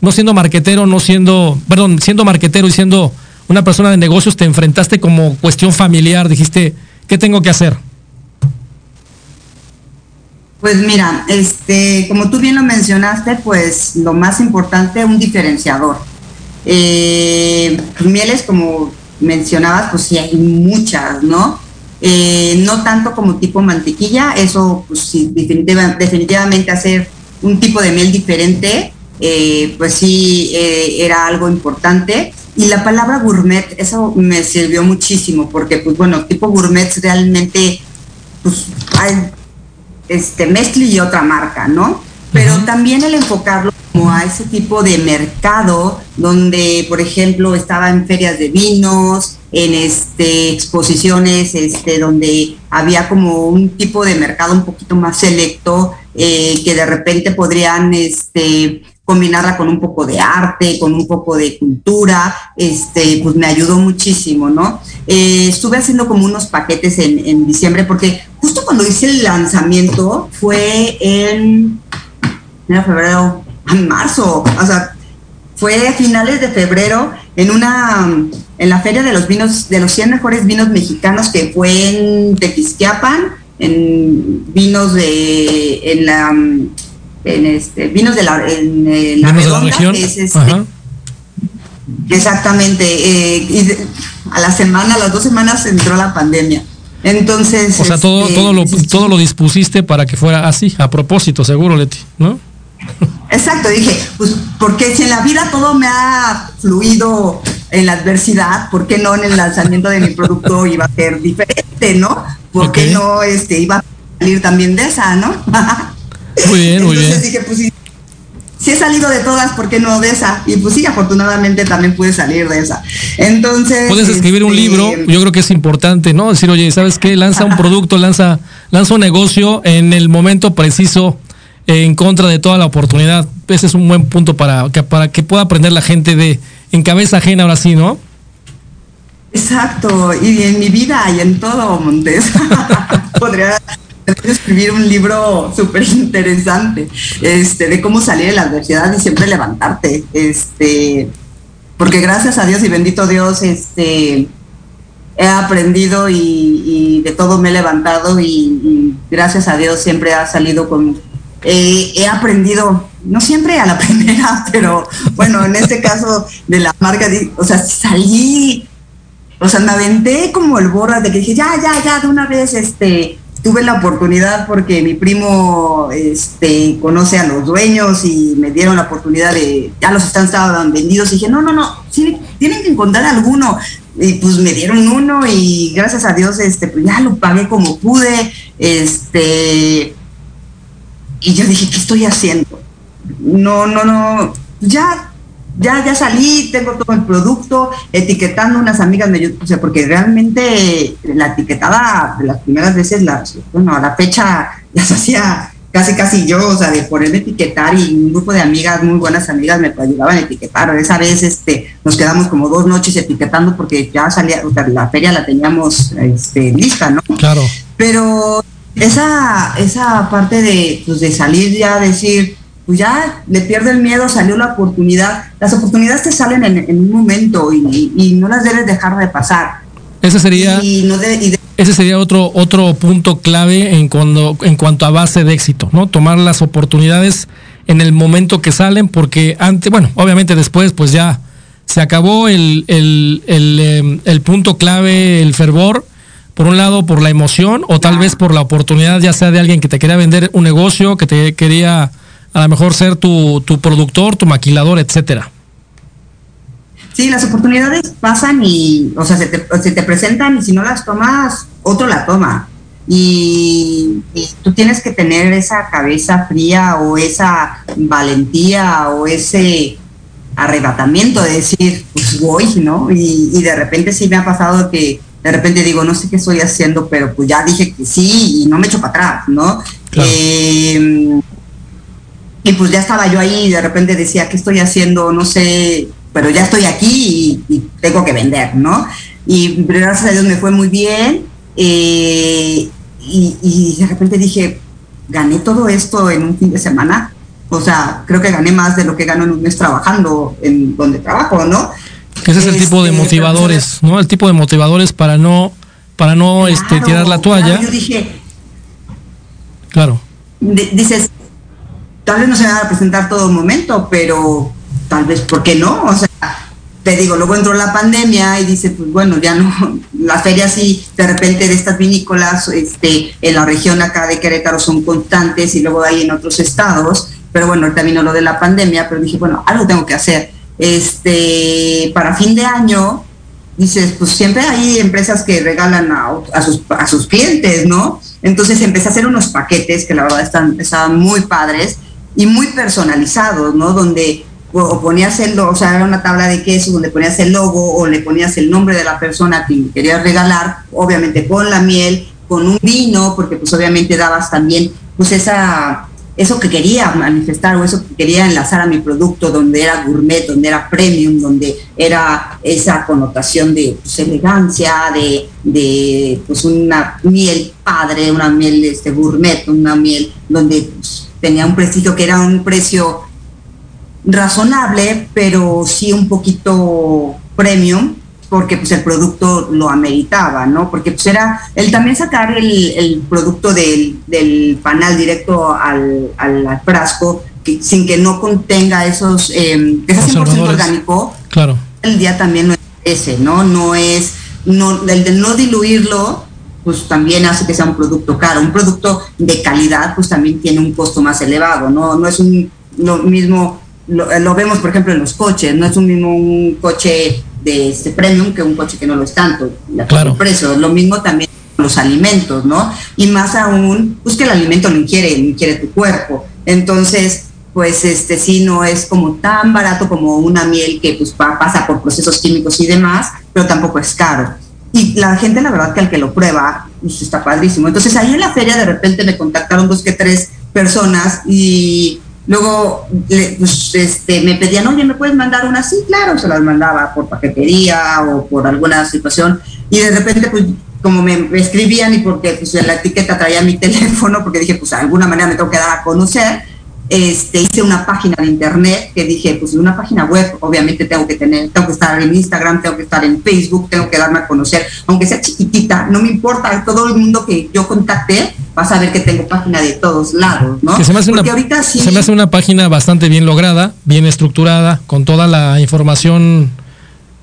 no siendo marquetero, no siendo, perdón, siendo marquetero y siendo una persona de negocios, te enfrentaste como cuestión familiar? Dijiste, ¿qué tengo que hacer? Pues mira, este, como tú bien lo mencionaste, pues lo más importante, un diferenciador. Eh, mieles, como mencionabas, pues sí hay muchas, ¿no? Eh, no tanto como tipo mantequilla, eso pues sí, definitivamente hacer un tipo de miel diferente, eh, pues sí eh, era algo importante. Y la palabra gourmet, eso me sirvió muchísimo, porque pues bueno, tipo gourmet realmente pues este mezcla y otra marca, ¿no? Pero también el enfocarlo como a ese tipo de mercado donde, por ejemplo, estaba en ferias de vinos, en este, exposiciones este, donde había como un tipo de mercado un poquito más selecto eh, que de repente podrían este, combinarla con un poco de arte, con un poco de cultura, este, pues me ayudó muchísimo, ¿no? Eh, estuve haciendo como unos paquetes en, en, diciembre porque justo cuando hice el lanzamiento fue en, en febrero, marzo, o sea, fue a finales de febrero en una en la feria de los vinos de los 100 mejores vinos mexicanos que fue en Tequisquiapan en vinos de en la en este vinos de la en, la, región. este, exactamente eh, y a la semana a las dos semanas entró la pandemia. Entonces o sea todo este, todo lo todo lo dispusiste para que fuera así a propósito seguro Leti no Exacto, dije, pues porque si en la vida todo me ha fluido en la adversidad, ¿por qué no en el lanzamiento de mi producto iba a ser diferente, no? ¿Por qué no este, iba a salir también de esa, no? Muy bien, muy Entonces dije, pues si, he salido de todas, ¿por qué no de esa? Y pues sí, afortunadamente también pude salir de esa. Entonces. Puedes escribir un este, libro, yo creo que es importante, ¿no? Decir, oye, ¿sabes qué? Lanza un producto, lanza, lanza un negocio en el momento preciso en contra de toda la oportunidad. Ese es un buen punto para que, para que pueda aprender la gente de en cabeza ajena ahora sí, ¿no? Exacto, y en mi vida y en todo, Montes. Podría escribir un libro súper interesante este, de cómo salir de la adversidad y siempre levantarte. Este, porque gracias a Dios y bendito Dios, este, he aprendido y, de todo me he levantado y, y, gracias a Dios siempre ha salido con eh, he aprendido, no siempre a la primera, pero bueno, en este caso de la marca, o sea, salí, o sea, me aventé como el borra de que dije, ya, ya, ya, de una vez, este, tuve la oportunidad porque mi primo este, conoce a los dueños y me dieron la oportunidad de, ya los están vendidos, y dije, no, no, no, sí, tienen que encontrar alguno. Y pues me dieron uno y gracias a Dios, este, pues ya lo pagué como pude, este, y yo dije, ¿qué estoy haciendo? No, no, no, ya, ya, ya salí, tengo todo el producto, etiquetando unas amigas, me, o sea, porque realmente la etiquetada de las primeras veces, la, bueno, a la fecha ya se hacía casi casi yo, o sea, de ponerme etiquetar y un grupo de amigas, muy buenas amigas, me ayudaban a etiquetar. Esa vez este, nos quedamos como dos noches etiquetando porque ya salía, o sea, la feria la teníamos este, lista, ¿no? Claro. Pero esa, esa parte de, pues, de salir ya decir, pues ya le pierde el miedo, salió la oportunidad. Las oportunidades te salen en, un momento y, no las debes dejar de pasar. Ese sería, ese sería otro, otro punto clave en, cuando, en cuanto a base de éxito, ¿no? Tomar las oportunidades en el momento que salen, porque antes, bueno, obviamente después, pues ya se acabó el, el, el, em, el punto clave, el fervor, por un lado por la emoción o tal vez por la oportunidad, ya sea de alguien que te quería vender un negocio, que te quería a lo mejor ser tu, tu productor, tu maquilador, etcétera. Sí, las oportunidades pasan y, o sea, se te, presentan y si no las tomas, otro la toma. Y, tú tienes que tener esa cabeza fría o esa valentía o ese arrebatamiento de decir, pues voy, ¿no? Y, y de repente sí me ha pasado que de repente digo, no sé qué estoy haciendo, pero pues ya dije que sí y no me echo para atrás, ¿no? Em, y pues ya estaba yo ahí y de repente decía, ¿qué estoy haciendo? No sé, pero ya estoy aquí y, tengo que vender, ¿no? Y gracias a Dios me fue muy bien eh, y, y de repente dije, gané todo esto en un fin de semana. O sea, creo que gané más de lo que gano en un mes trabajando en donde trabajo, ¿no? Ese es el tipo de motivadores, ¿no? El tipo de motivadores para no, para no este, tirar la toalla. yo dije, claro. dices, tal vez no se va a presentar todo momento, pero tal vez, ¿por qué no? O sea, te digo, luego entró la pandemia y dice, pues bueno, ya no, las ferias sí, de repente de estas vinícolas este, en la región acá de Querétaro son constantes y luego hay en otros estados, pero bueno, también lo de la pandemia, pero dije, bueno, algo tengo que hacer este, para fin de año, dices, pues siempre hay empresas que regalan a, sus, a sus clientes, ¿no? Entonces empecé a hacer unos paquetes que la verdad están, estaban muy padres y muy personalizados, ¿no? Donde o ponías el o sea, era una tabla de queso donde ponías el logo o le ponías el nombre de la persona que querías regalar, obviamente con la miel, con un vino, porque pues obviamente dabas también pues esa eso que quería manifestar o eso que quería enlazar a mi producto, donde era gourmet, donde era premium, donde era esa connotación de pues, elegancia, de, pues, una miel padre, una miel este, gourmet, una miel donde pues, tenía un prestigio que era un precio razonable, pero sí un poquito premium porque pues el producto lo ameritaba, ¿no? Porque pues era el también sacar el, producto del, del, panal directo al, al, frasco que, sin que no contenga esos, eh, ese 100% orgánico, claro. el día también no es ese, ¿no? No es, no, el de no diluirlo, pues también hace que sea un producto caro. Un producto de calidad, pues también tiene un costo más elevado, ¿no? No es un, lo mismo, lo, lo vemos por ejemplo en los coches, no es un mismo un coche de este premium que un coche que no lo es tanto. Claro. Precio. Lo mismo también los alimentos, ¿no? Y más aún, pues que el alimento no inquiere, no inquiere tu cuerpo. Entonces, pues este sí no es como tan barato como una miel que pues pasa por procesos químicos y demás, pero tampoco es caro. Y la gente, la verdad, que al que lo prueba, pues está padrísimo. Entonces ahí en la feria de repente me contactaron dos que tres personas y Luego pues, este, me pedían, oye, ¿me puedes mandar una? Sí, claro, se las mandaba por paquetería o por alguna situación. Y de repente, pues, como me, escribían y porque pues, la etiqueta traía mi teléfono, porque dije, pues, de alguna manera me tengo que dar a conocer, este, hice una página de internet que dije, pues una página web, obviamente tengo que tener, tengo que estar en Instagram, tengo que estar en Facebook, tengo que darme a conocer, aunque sea chiquitita, no me importa, todo el mundo que yo contacté va a saber que tengo página de todos lados, ¿no? se me hace, una, se me hace una página bastante bien lograda, bien estructurada, con toda la información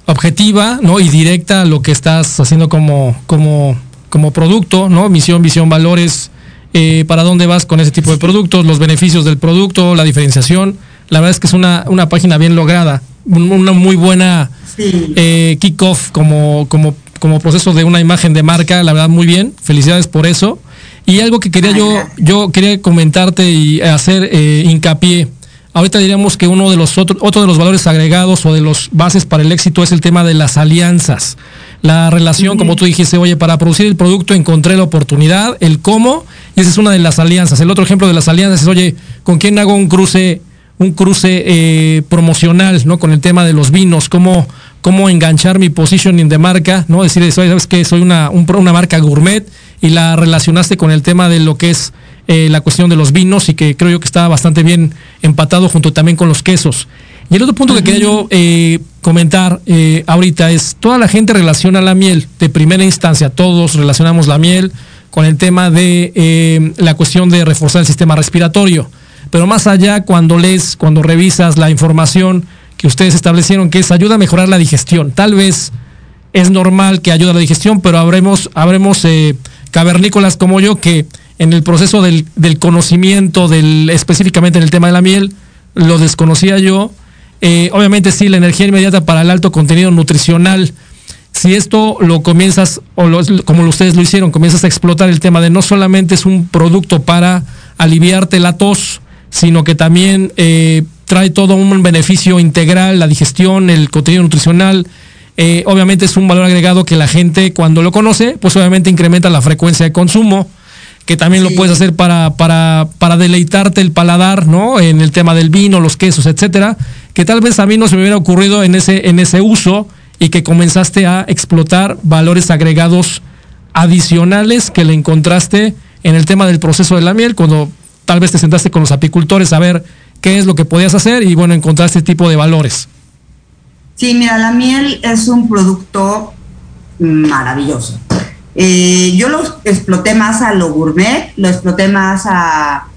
objetiva, ¿no? Y directa a lo que estás haciendo como, como, como producto, ¿no? Misión, visión, valores, eh, para dónde vas con ese tipo de productos, los beneficios del producto, la diferenciación. La verdad es que es una, una página bien lograda, una muy buena eh, kickoff como, como, como proceso de una imagen de marca, la verdad muy bien, felicidades por eso. Y algo que quería yo, yo quería comentarte y hacer eh, hincapié. Ahorita diríamos que uno de los otro, otro de los valores agregados o de los bases para el éxito es el tema de las alianzas. La relación, como tú dijiste, oye, para producir el producto encontré la oportunidad, el cómo, y esa es una de las alianzas. El otro ejemplo de las alianzas es, oye, ¿con quién hago un cruce, un cruce eh, promocional, ¿no? Con el tema de los vinos, cómo, cómo enganchar mi positioning de marca, ¿no? Decir, sabes que soy una, una marca gourmet y la relacionaste con el tema de lo que es eh, la cuestión de los vinos y que creo yo que estaba bastante bien empatado junto también con los quesos. Y el otro punto que quería yo eh, comentar eh, ahorita es, toda la gente relaciona la miel de primera instancia, todos relacionamos la miel con el tema de eh, la cuestión de reforzar el sistema respiratorio. Pero más allá, cuando lees, cuando revisas la información que ustedes establecieron, que es ayuda a mejorar la digestión. Tal vez es normal que ayude a la digestión, pero habremos, habremos cavernícolas como yo que en el proceso del, del conocimiento del, específicamente en el tema de la miel, lo desconocía yo eh, obviamente sí, la energía inmediata para el alto contenido nutricional. Si esto lo comienzas, o como ustedes lo hicieron, comienzas a explotar el tema de no solamente es un producto para aliviarte la tos, sino que también eh, trae todo un beneficio integral, la digestión, el contenido nutricional. Eh, obviamente es un valor agregado que la gente cuando lo conoce, pues obviamente incrementa la frecuencia de consumo que también lo puedes hacer para, para, para deleitarte el paladar, ¿no? En el tema del vino, los quesos, etcétera, que tal vez a mí no se me hubiera ocurrido en ese, en ese uso y que comenzaste a explotar valores agregados adicionales que le encontraste en el tema del proceso de la miel, cuando tal vez te sentaste con los apicultores a ver qué es lo que podías hacer y bueno, encontraste este tipo de valores. Sí, mira, la miel es un producto maravilloso. Eh, yo lo exploté más a lo gourmet, lo exploté más a,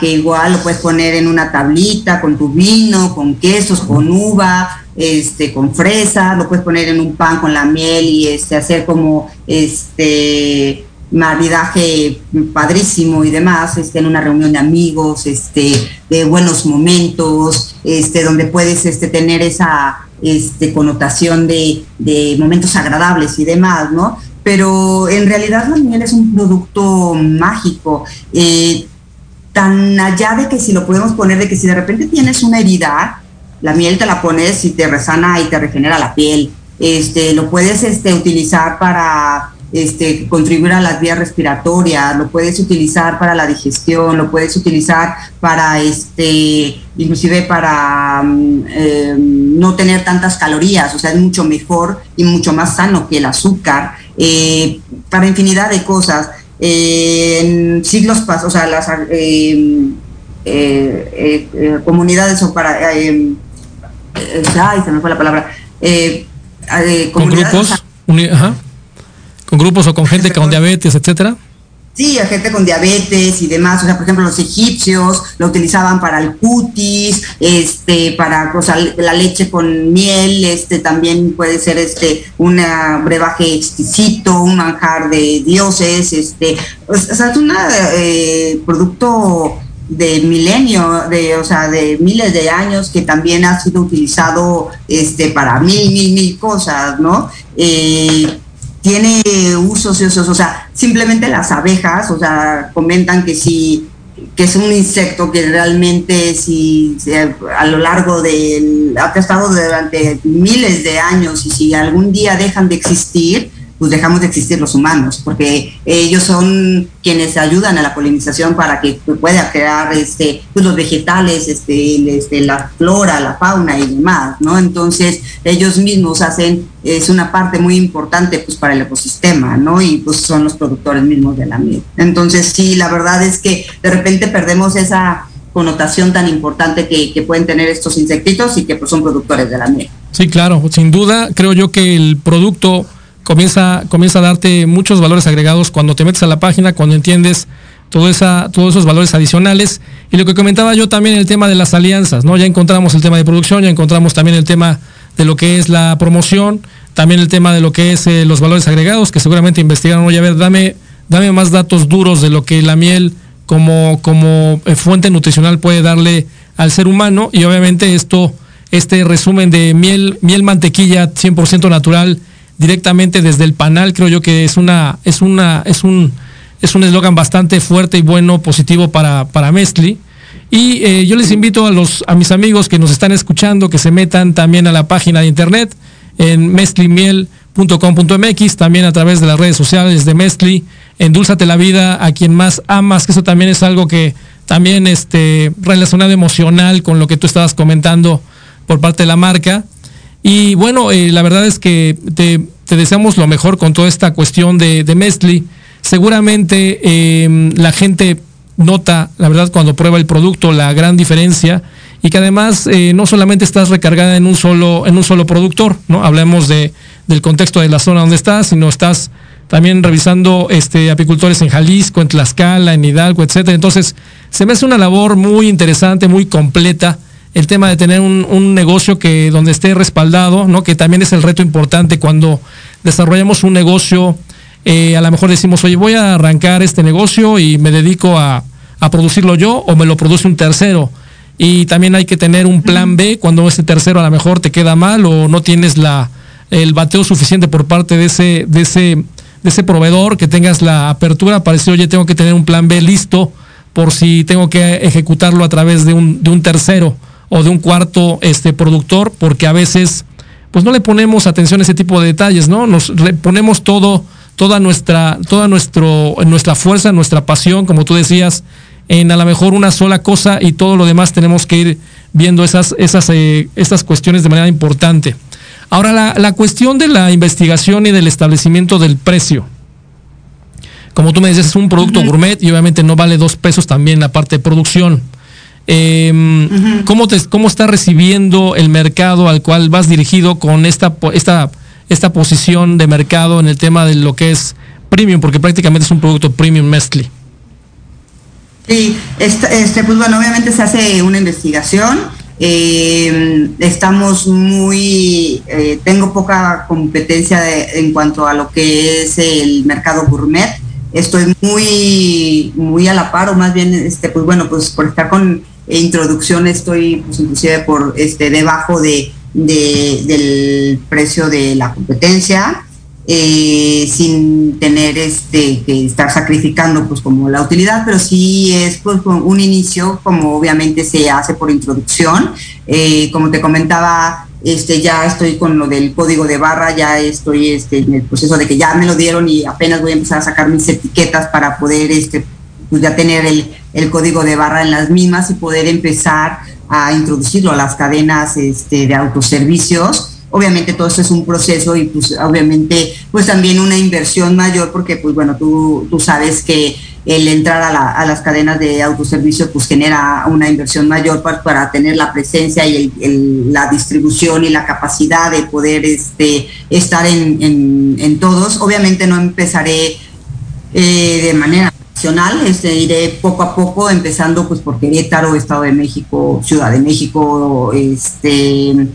que igual lo puedes poner en una tablita con tu vino, con quesos, con uva, este, con fresa, lo puedes poner en un pan con la miel y este, hacer como este maridaje padrísimo y demás, este, en una reunión de amigos, este, de buenos momentos, este, donde puedes este, tener esa este, connotación de, de momentos agradables y demás, ¿no? Pero en realidad la miel es un producto mágico. Eh, tan allá de que si lo podemos poner, de que si de repente tienes una herida, la miel te la pones y te resana y te regenera la piel. Este, lo puedes este, utilizar para este, contribuir a las vías respiratorias, lo puedes utilizar para la digestión, lo puedes utilizar para, este, inclusive para mm, eh, no tener tantas calorías, o sea, es mucho mejor y mucho más sano que el azúcar, eh, para infinidad de cosas. Eh, en siglos pasados, o sea, las comunidades o para... ay, se me fue la palabra. ¿Con grupos? Ajá con grupos o con gente con diabetes, etcétera? Sí, a gente con diabetes y demás. O sea, por ejemplo, los egipcios lo utilizaban para el cutis, este, para o sea, la leche con miel, este, también puede ser este, un brebaje exquisito, un manjar de dioses, este, o sea, es un eh, producto de milenio, de, o sea, de miles de años que también ha sido utilizado este, para mil, mil, mil cosas, ¿no? Eh, tiene usos y usos, o sea, simplemente las abejas, o sea, comentan que si que es un insecto que realmente si, a lo largo del ha estado durante miles de años y si algún día dejan de existir, pues dejamos de existir los humanos, porque ellos son quienes ayudan a la polinización para que pueda crear este, pues los vegetales, este, este, la flora, la fauna y demás, ¿no? Entonces, ellos mismos hacen, es una parte muy importante pues para el ecosistema, ¿no? Y pues son los productores mismos de la miel. Entonces, sí, la verdad es que de repente perdemos esa connotación tan importante que, que pueden tener estos insectitos y que pues son productores de la miel. Sí, claro, sin duda, creo yo que el producto comienza, comienza a darte muchos valores agregados cuando te metes a la página, cuando entiendes todo esa, todos esos valores adicionales. Y lo que comentaba yo también el tema de las alianzas, ¿no? Ya encontramos el tema de producción, ya encontramos también el tema de lo que es la promoción, también el tema de lo que es eh, los valores agregados, que seguramente investigaron, oye, a ver, dame, dame más datos duros de lo que la miel como, como eh, fuente nutricional puede darle al ser humano. Y obviamente esto, este resumen de miel, miel mantequilla 100% natural, directamente desde el panal, creo yo que es una, es una, es un, es un eslogan bastante fuerte y bueno, positivo para, para Mestli. Y eh, yo les invito a los, a mis amigos que nos están escuchando, que se metan también a la página de internet en mestlimiel.com .com.mx, también a través de las redes sociales de Mestli, endulzate la vida a quien más amas, que eso también es algo que también este, relacionado emocional con lo que tú estabas comentando por parte de la marca. Y bueno, eh, la verdad es que te, deseamos lo mejor con toda esta cuestión de, de Mestli. Seguramente em, la gente nota, la verdad, cuando prueba el producto, la gran diferencia y que además eh, no solamente estás recargada en un solo, en un solo productor, ¿no? Hablemos de, del contexto de la zona donde estás, sino estás también revisando este, apicultores en Jalisco, en Tlaxcala, en Hidalgo, etcétera. Entonces, se me hace una labor muy interesante, muy completa, el tema de tener un, negocio que donde esté respaldado, ¿no? Que también es el reto importante cuando desarrollamos un negocio, eh, a lo mejor decimos, oye, voy a arrancar este negocio y me dedico a, a producirlo yo o me lo produce un tercero y también hay que tener un plan B cuando ese tercero a lo mejor te queda mal o no tienes la, el bateo suficiente por parte de ese, de ese, de ese proveedor, que tengas la apertura para decir, oye, tengo que tener un plan B listo por si tengo que ejecutarlo a través de un, de un tercero o de un cuarto este, productor, porque a veces pues no le ponemos atención a ese tipo de detalles, ¿no? Nos ponemos todo, toda nuestra, toda nuestro, nuestra fuerza, nuestra pasión, como tú decías, en a lo mejor una sola cosa y todo lo demás tenemos que ir viendo esas, esas, eh, cuestiones de manera importante. Ahora, la, cuestión de la investigación y del establecimiento del precio. Como tú me dices, es un producto gourmet y obviamente no vale dos pesos también la parte de producción. Em, ¿cómo, te, ¿Cómo está recibiendo el mercado al cual vas dirigido con esta, esta, esta posición de mercado en el tema de lo que es premium? Porque prácticamente es un producto premium mezcli. Sí, este, pues bueno, obviamente se hace una investigación. Eh, estamos muy, eh, tengo poca competencia en cuanto a lo que es el mercado gourmet. Estoy muy, muy a la par, o más bien, este, pues bueno, pues por estar con introducción estoy, pues inclusive por este debajo de, del precio de la competencia. Eh, sin tener este que estar sacrificando pues como la utilidad, pero sí es pues un inicio como obviamente se hace por introducción. Eh, como te comentaba, este ya estoy con lo del código de barra, ya estoy este, en el proceso de que ya me lo dieron y apenas voy a empezar a sacar mis etiquetas para poder este pues ya tener el, el código de barra en las mismas y poder empezar a introducirlo a las cadenas este, de autoservicios obviamente todo esto es un proceso y pues obviamente pues también una inversión mayor porque pues bueno, tú, tú sabes que el entrar a, las cadenas de autoservicio pues genera una inversión mayor para, tener la presencia y la distribución y la capacidad de poder este, estar en, todos. Obviamente no empezaré eh, de manera este, iré poco a poco, empezando pues por Querétaro, Estado de México, Ciudad de México, este eh,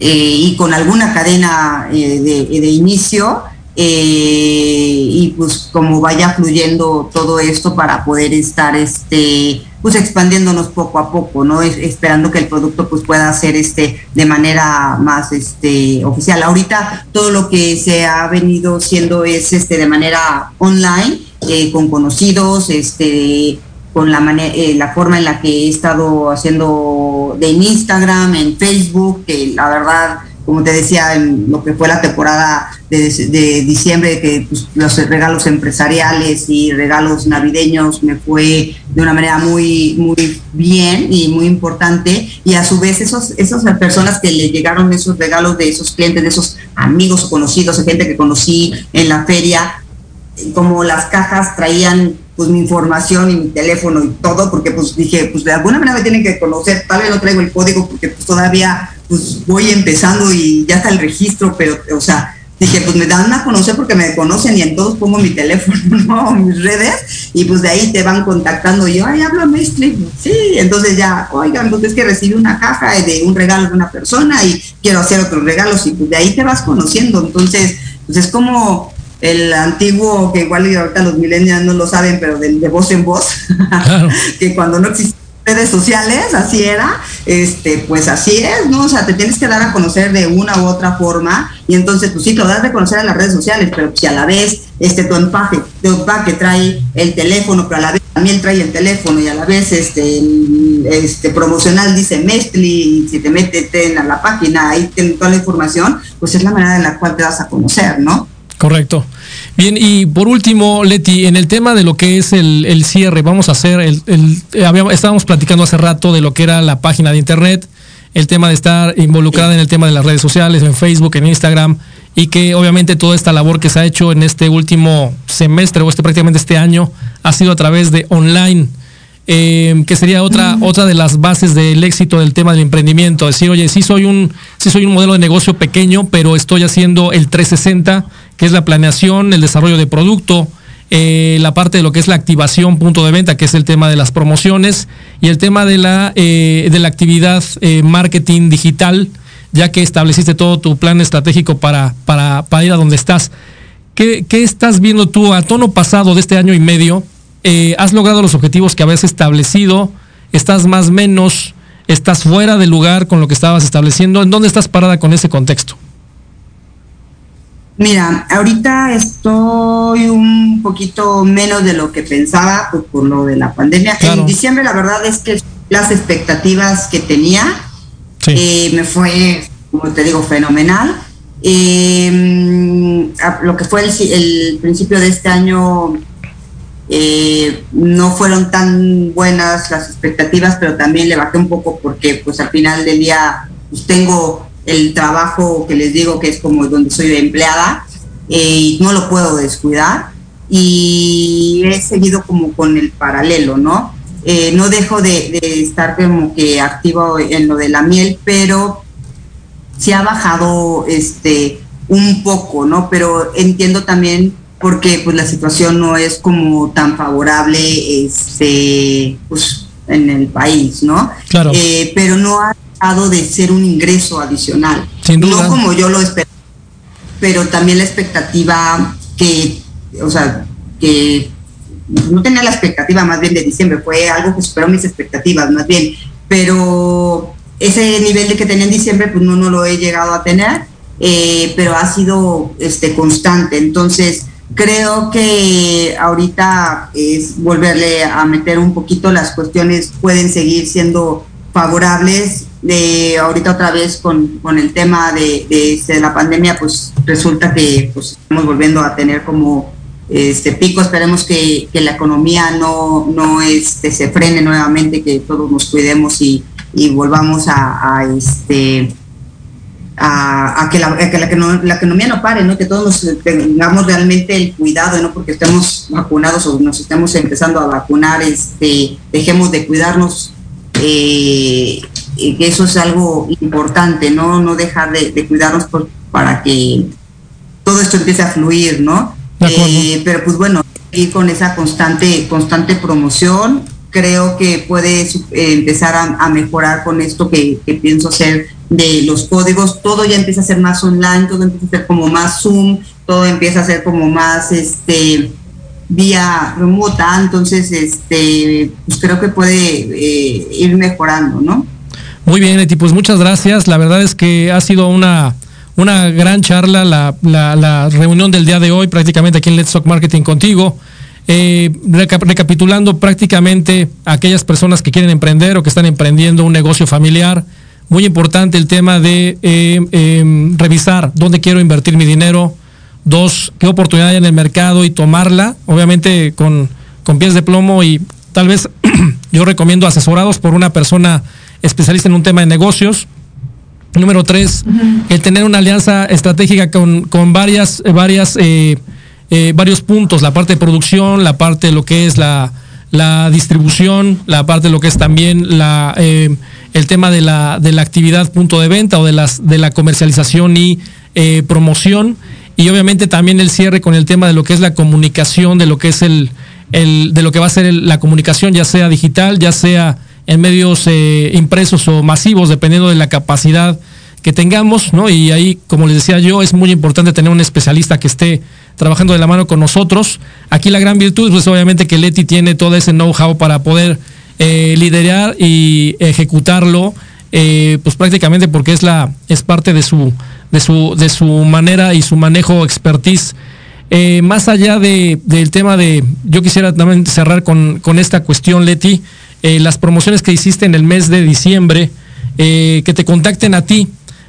y con alguna cadena eh, de, inicio eh, y pues como vaya fluyendo todo esto para poder estar este pues expandiéndonos poco a poco, ¿no? esperando que el producto pues pueda ser este de manera más este oficial. Ahorita todo lo que se ha venido siendo es este de manera online, con conocidos, este con la, eh, la forma en la que he estado haciendo de Instagram, en Facebook, que la verdad, como te decía, en lo que fue la temporada de, diciembre, que pues, los regalos empresariales y regalos navideños me fue de una manera muy, muy bien y muy importante. Y a su vez, esos, esas personas que le llegaron esos regalos de esos clientes, de esos amigos o conocidos, gente que conocí en la feria, como las cajas traían pues mi información y mi teléfono y todo, porque pues dije, pues de alguna manera me tienen que conocer, tal vez no traigo el código porque pues todavía pues voy empezando y ya está el registro, pero o sea, dije, pues me dan a conocer porque me conocen y en todos pongo mi teléfono, ¿no? Mis redes, y pues de ahí te van contactando. Y yo, ay, hablo Mestre. Sí, entonces ya, oigan, entonces pues, es que recibí una caja de un regalo de una persona y quiero hacer otros regalos, y pues de ahí te vas conociendo. Entonces, pues es como el antiguo, que igual ahorita los millennials no lo saben, pero de, voz en voz, que cuando no existía redes sociales, así era, este, pues así es, ¿no? O sea, te tienes que dar a conocer de una u otra forma y entonces, pues sí, te lo das a conocer en las redes sociales, pero si a la vez este, tu empaque, tu empaque trae el teléfono, pero a la vez también trae el teléfono y a la vez este, este promocional dice Mestli y si te metes a la página, ahí tiene toda la información, pues es la manera en la cual te das a conocer, ¿no? Correcto. Bien, y por último, Leti, en el tema de lo que es el, cierre, vamos a hacer, el, eh, estábamos platicando hace rato de lo que era la página de Internet, el tema de estar involucrada en el tema de las redes sociales, en Facebook, en Instagram, y que obviamente toda esta labor que se ha hecho en este último semestre o este prácticamente este año ha sido a través de online. Eh, que sería otra, otra de las bases del éxito del tema del emprendimiento. Decir, oye, sí soy un, sí soy un modelo de negocio pequeño, pero estoy haciendo el 360 que es la planeación, el desarrollo de producto, eh, la parte de lo que es la activación punto de venta, que es el tema de las promociones, y el tema de la, eh, de la actividad eh, marketing digital, ya que estableciste todo tu plan estratégico para, para, ir a donde estás. ¿Qué, estás viendo tú a tono pasado de este año y medio? ¿Has logrado los objetivos que habías establecido? ¿Estás más menos? ¿Estás fuera del lugar con lo que estabas estableciendo? ¿En dónde estás parada con ese contexto? Mira, ahorita estoy un poquito menos de lo que pensaba por lo de la pandemia. En diciembre la verdad es que las expectativas que tenía eh, me fue, como te digo, fenomenal. Eh, lo que fue el, principio de este año eh, no fueron tan buenas las expectativas, pero también le bajé un poco porque pues al final del día pues, tengo el trabajo que les digo que es como donde soy empleada eh, y no lo puedo descuidar y he seguido como con el paralelo, ¿no? Eh, no dejo de, estar como que activo en lo de la miel, pero se ha bajado este un poco, ¿no? Pero entiendo también porque pues la situación no es como tan favorable este pues en el país, ¿no? Claro. Eh, pero no ha de ser un ingreso adicional. No como yo lo esperaba, pero también la expectativa que, o sea, que no tenía la expectativa más bien de diciembre, fue algo que superó mis expectativas más bien, pero ese nivel de que tenía en diciembre, pues no, no lo he llegado a tener, eh, pero ha sido este, constante. Entonces, creo que ahorita es volverle a meter un poquito, las cuestiones pueden seguir siendo favorables de ahorita otra vez con, el tema de, la pandemia, pues resulta que pues, estamos volviendo a tener como este pico. Esperemos que, la economía no, no este, se frene nuevamente, que todos nos cuidemos y, volvamos a, este a, que, la, la, economía no pare, ¿no? que todos nos tengamos realmente el cuidado, no porque estemos vacunados o nos estemos empezando a vacunar, este, dejemos de cuidarnos eh, que eso es algo importante, ¿no? No dejar de, cuidarnos para que todo esto empiece a fluir, ¿no? Eh, pero pues bueno, ir con esa constante, constante promoción, creo que puede eh, empezar a, mejorar con esto que, pienso hacer de los códigos, todo ya empieza a ser más online, todo empieza a ser como más Zoom, todo empieza a ser como más este vía remota, entonces este pues creo que puede eh, ir mejorando, ¿no? Muy bien, Eti, pues muchas gracias. La verdad es que ha sido una, una gran charla la, reunión del día de hoy, prácticamente aquí en Let's Talk Marketing contigo. Eh, recapitulando prácticamente aquellas personas que quieren emprender o que están emprendiendo un negocio familiar, muy importante el tema de eh, em, revisar dónde quiero invertir mi dinero, dos, qué oportunidad hay en el mercado y tomarla, obviamente con, con pies de plomo y tal vez yo recomiendo asesorados por una persona especialista en un tema de negocios. Número tres, el tener una alianza estratégica con, varias, eh, varias, eh, eh, varios puntos, la parte de producción, la parte de lo que es la, distribución, la parte de lo que es también la, el tema de la, de la actividad punto de venta o de, las, de la comercialización y promoción. Y obviamente también el cierre con el tema de lo que es la comunicación, de lo que es el, el de lo que va a ser la comunicación, ya sea digital, ya sea en medios eh, impresos o masivos, dependiendo de la capacidad que tengamos, ¿no? Y ahí, como les decía yo, es muy importante tener un especialista que esté trabajando de la mano con nosotros. Aquí la gran virtud, pues obviamente que Leti tiene todo ese know-how para poder eh, liderar y ejecutarlo, eh, pues prácticamente porque es la es parte de su de su de su manera y su manejo expertise. Eh, más allá de, del tema de, yo quisiera también cerrar con, con esta cuestión, Leti, las promociones que hiciste en el mes de diciembre, que te contacten a ti,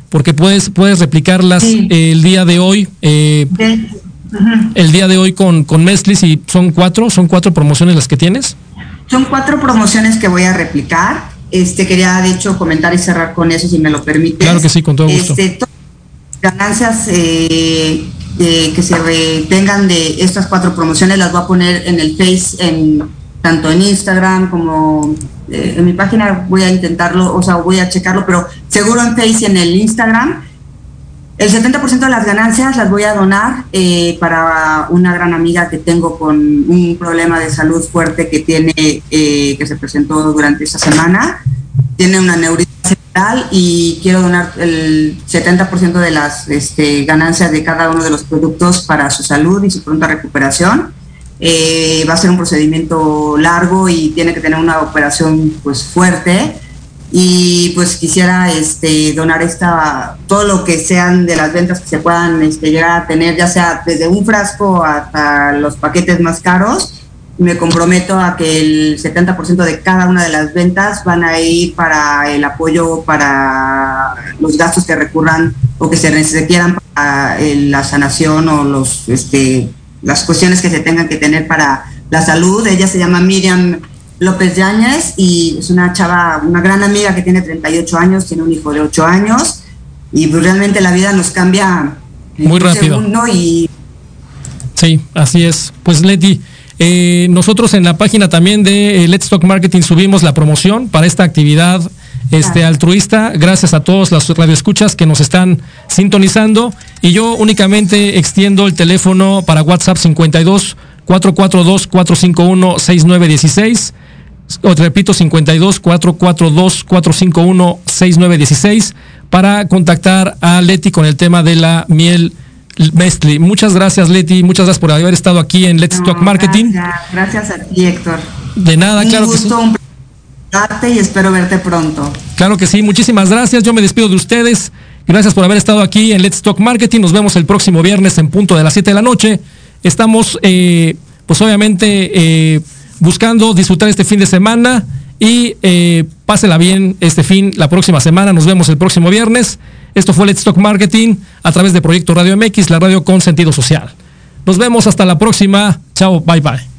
porque puedes, puedes replicarlas el día de hoy. El día de hoy con, con Mestlis y son cuatro, son cuatro promociones las que tienes. Son cuatro promociones que voy a replicar. Este quería de hecho comentar y cerrar con eso si me lo permite. Claro que sí, con todo gusto. Este, ganancias eh, que se tengan de estas cuatro promociones las voy a poner en el Face, en, tanto en Instagram como eh, en mi página voy a intentarlo, o sea, voy a checarlo, pero seguro en Face y en el Instagram el 70% de las ganancias las voy a donar eh, para una gran amiga que tengo con un problema de salud fuerte que tiene, eh, que se presentó durante esta semana. Tiene una neurisma cerebral y quiero donar el 70% de las este, ganancias de cada uno de los productos para su salud y su pronta recuperación. Eh, va a ser un procedimiento largo y tiene que tener una operación pues fuerte y pues quisiera este, donar esta, todo lo que sean de las ventas que se puedan este, llegar a tener, ya sea desde un frasco hasta los paquetes más caros. Me comprometo a que el 70% de cada una de las ventas van a ir para el apoyo para los gastos que recurran o que se requieran para eh, la sanación o los, este, las cuestiones que se tengan que tener para la salud. Ella se llama Miriam López Yáñez y es una chava, una gran amiga que tiene 38 años, tiene un hijo de 8 años y pues realmente la vida nos cambia muy rápido. Y... Sí, así es. Pues Leti, eh, nosotros en la página también de eh, Let's Talk Marketing subimos la promoción para esta actividad este altruista. Gracias a todos los radioescuchas que nos están sintonizando y yo únicamente extiendo el teléfono para WhatsApp 52 442 451 6916 o te repito, 52 442 451 6916 para contactar a Leti con el tema de la miel Mestli. Muchas gracias, Leti. Muchas gracias por haber estado aquí en Let's Talk Marketing. Gracias, a ti, Héctor. De nada, un claro gusto, que sí. Un y espero verte pronto. Claro que sí, muchísimas gracias. Yo me despido de ustedes. Gracias por haber estado aquí en Let's Talk Marketing. Nos vemos el próximo viernes en punto de las 7 de la noche. Estamos, eh, pues obviamente, eh, buscando disfrutar este fin de semana y eh, pásela bien este fin, la próxima semana. Nos vemos el próximo viernes. Esto fue Let's Talk Marketing a través de Proyecto Radio MX, la radio con sentido social. Nos vemos hasta la próxima. Chao, bye bye.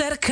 No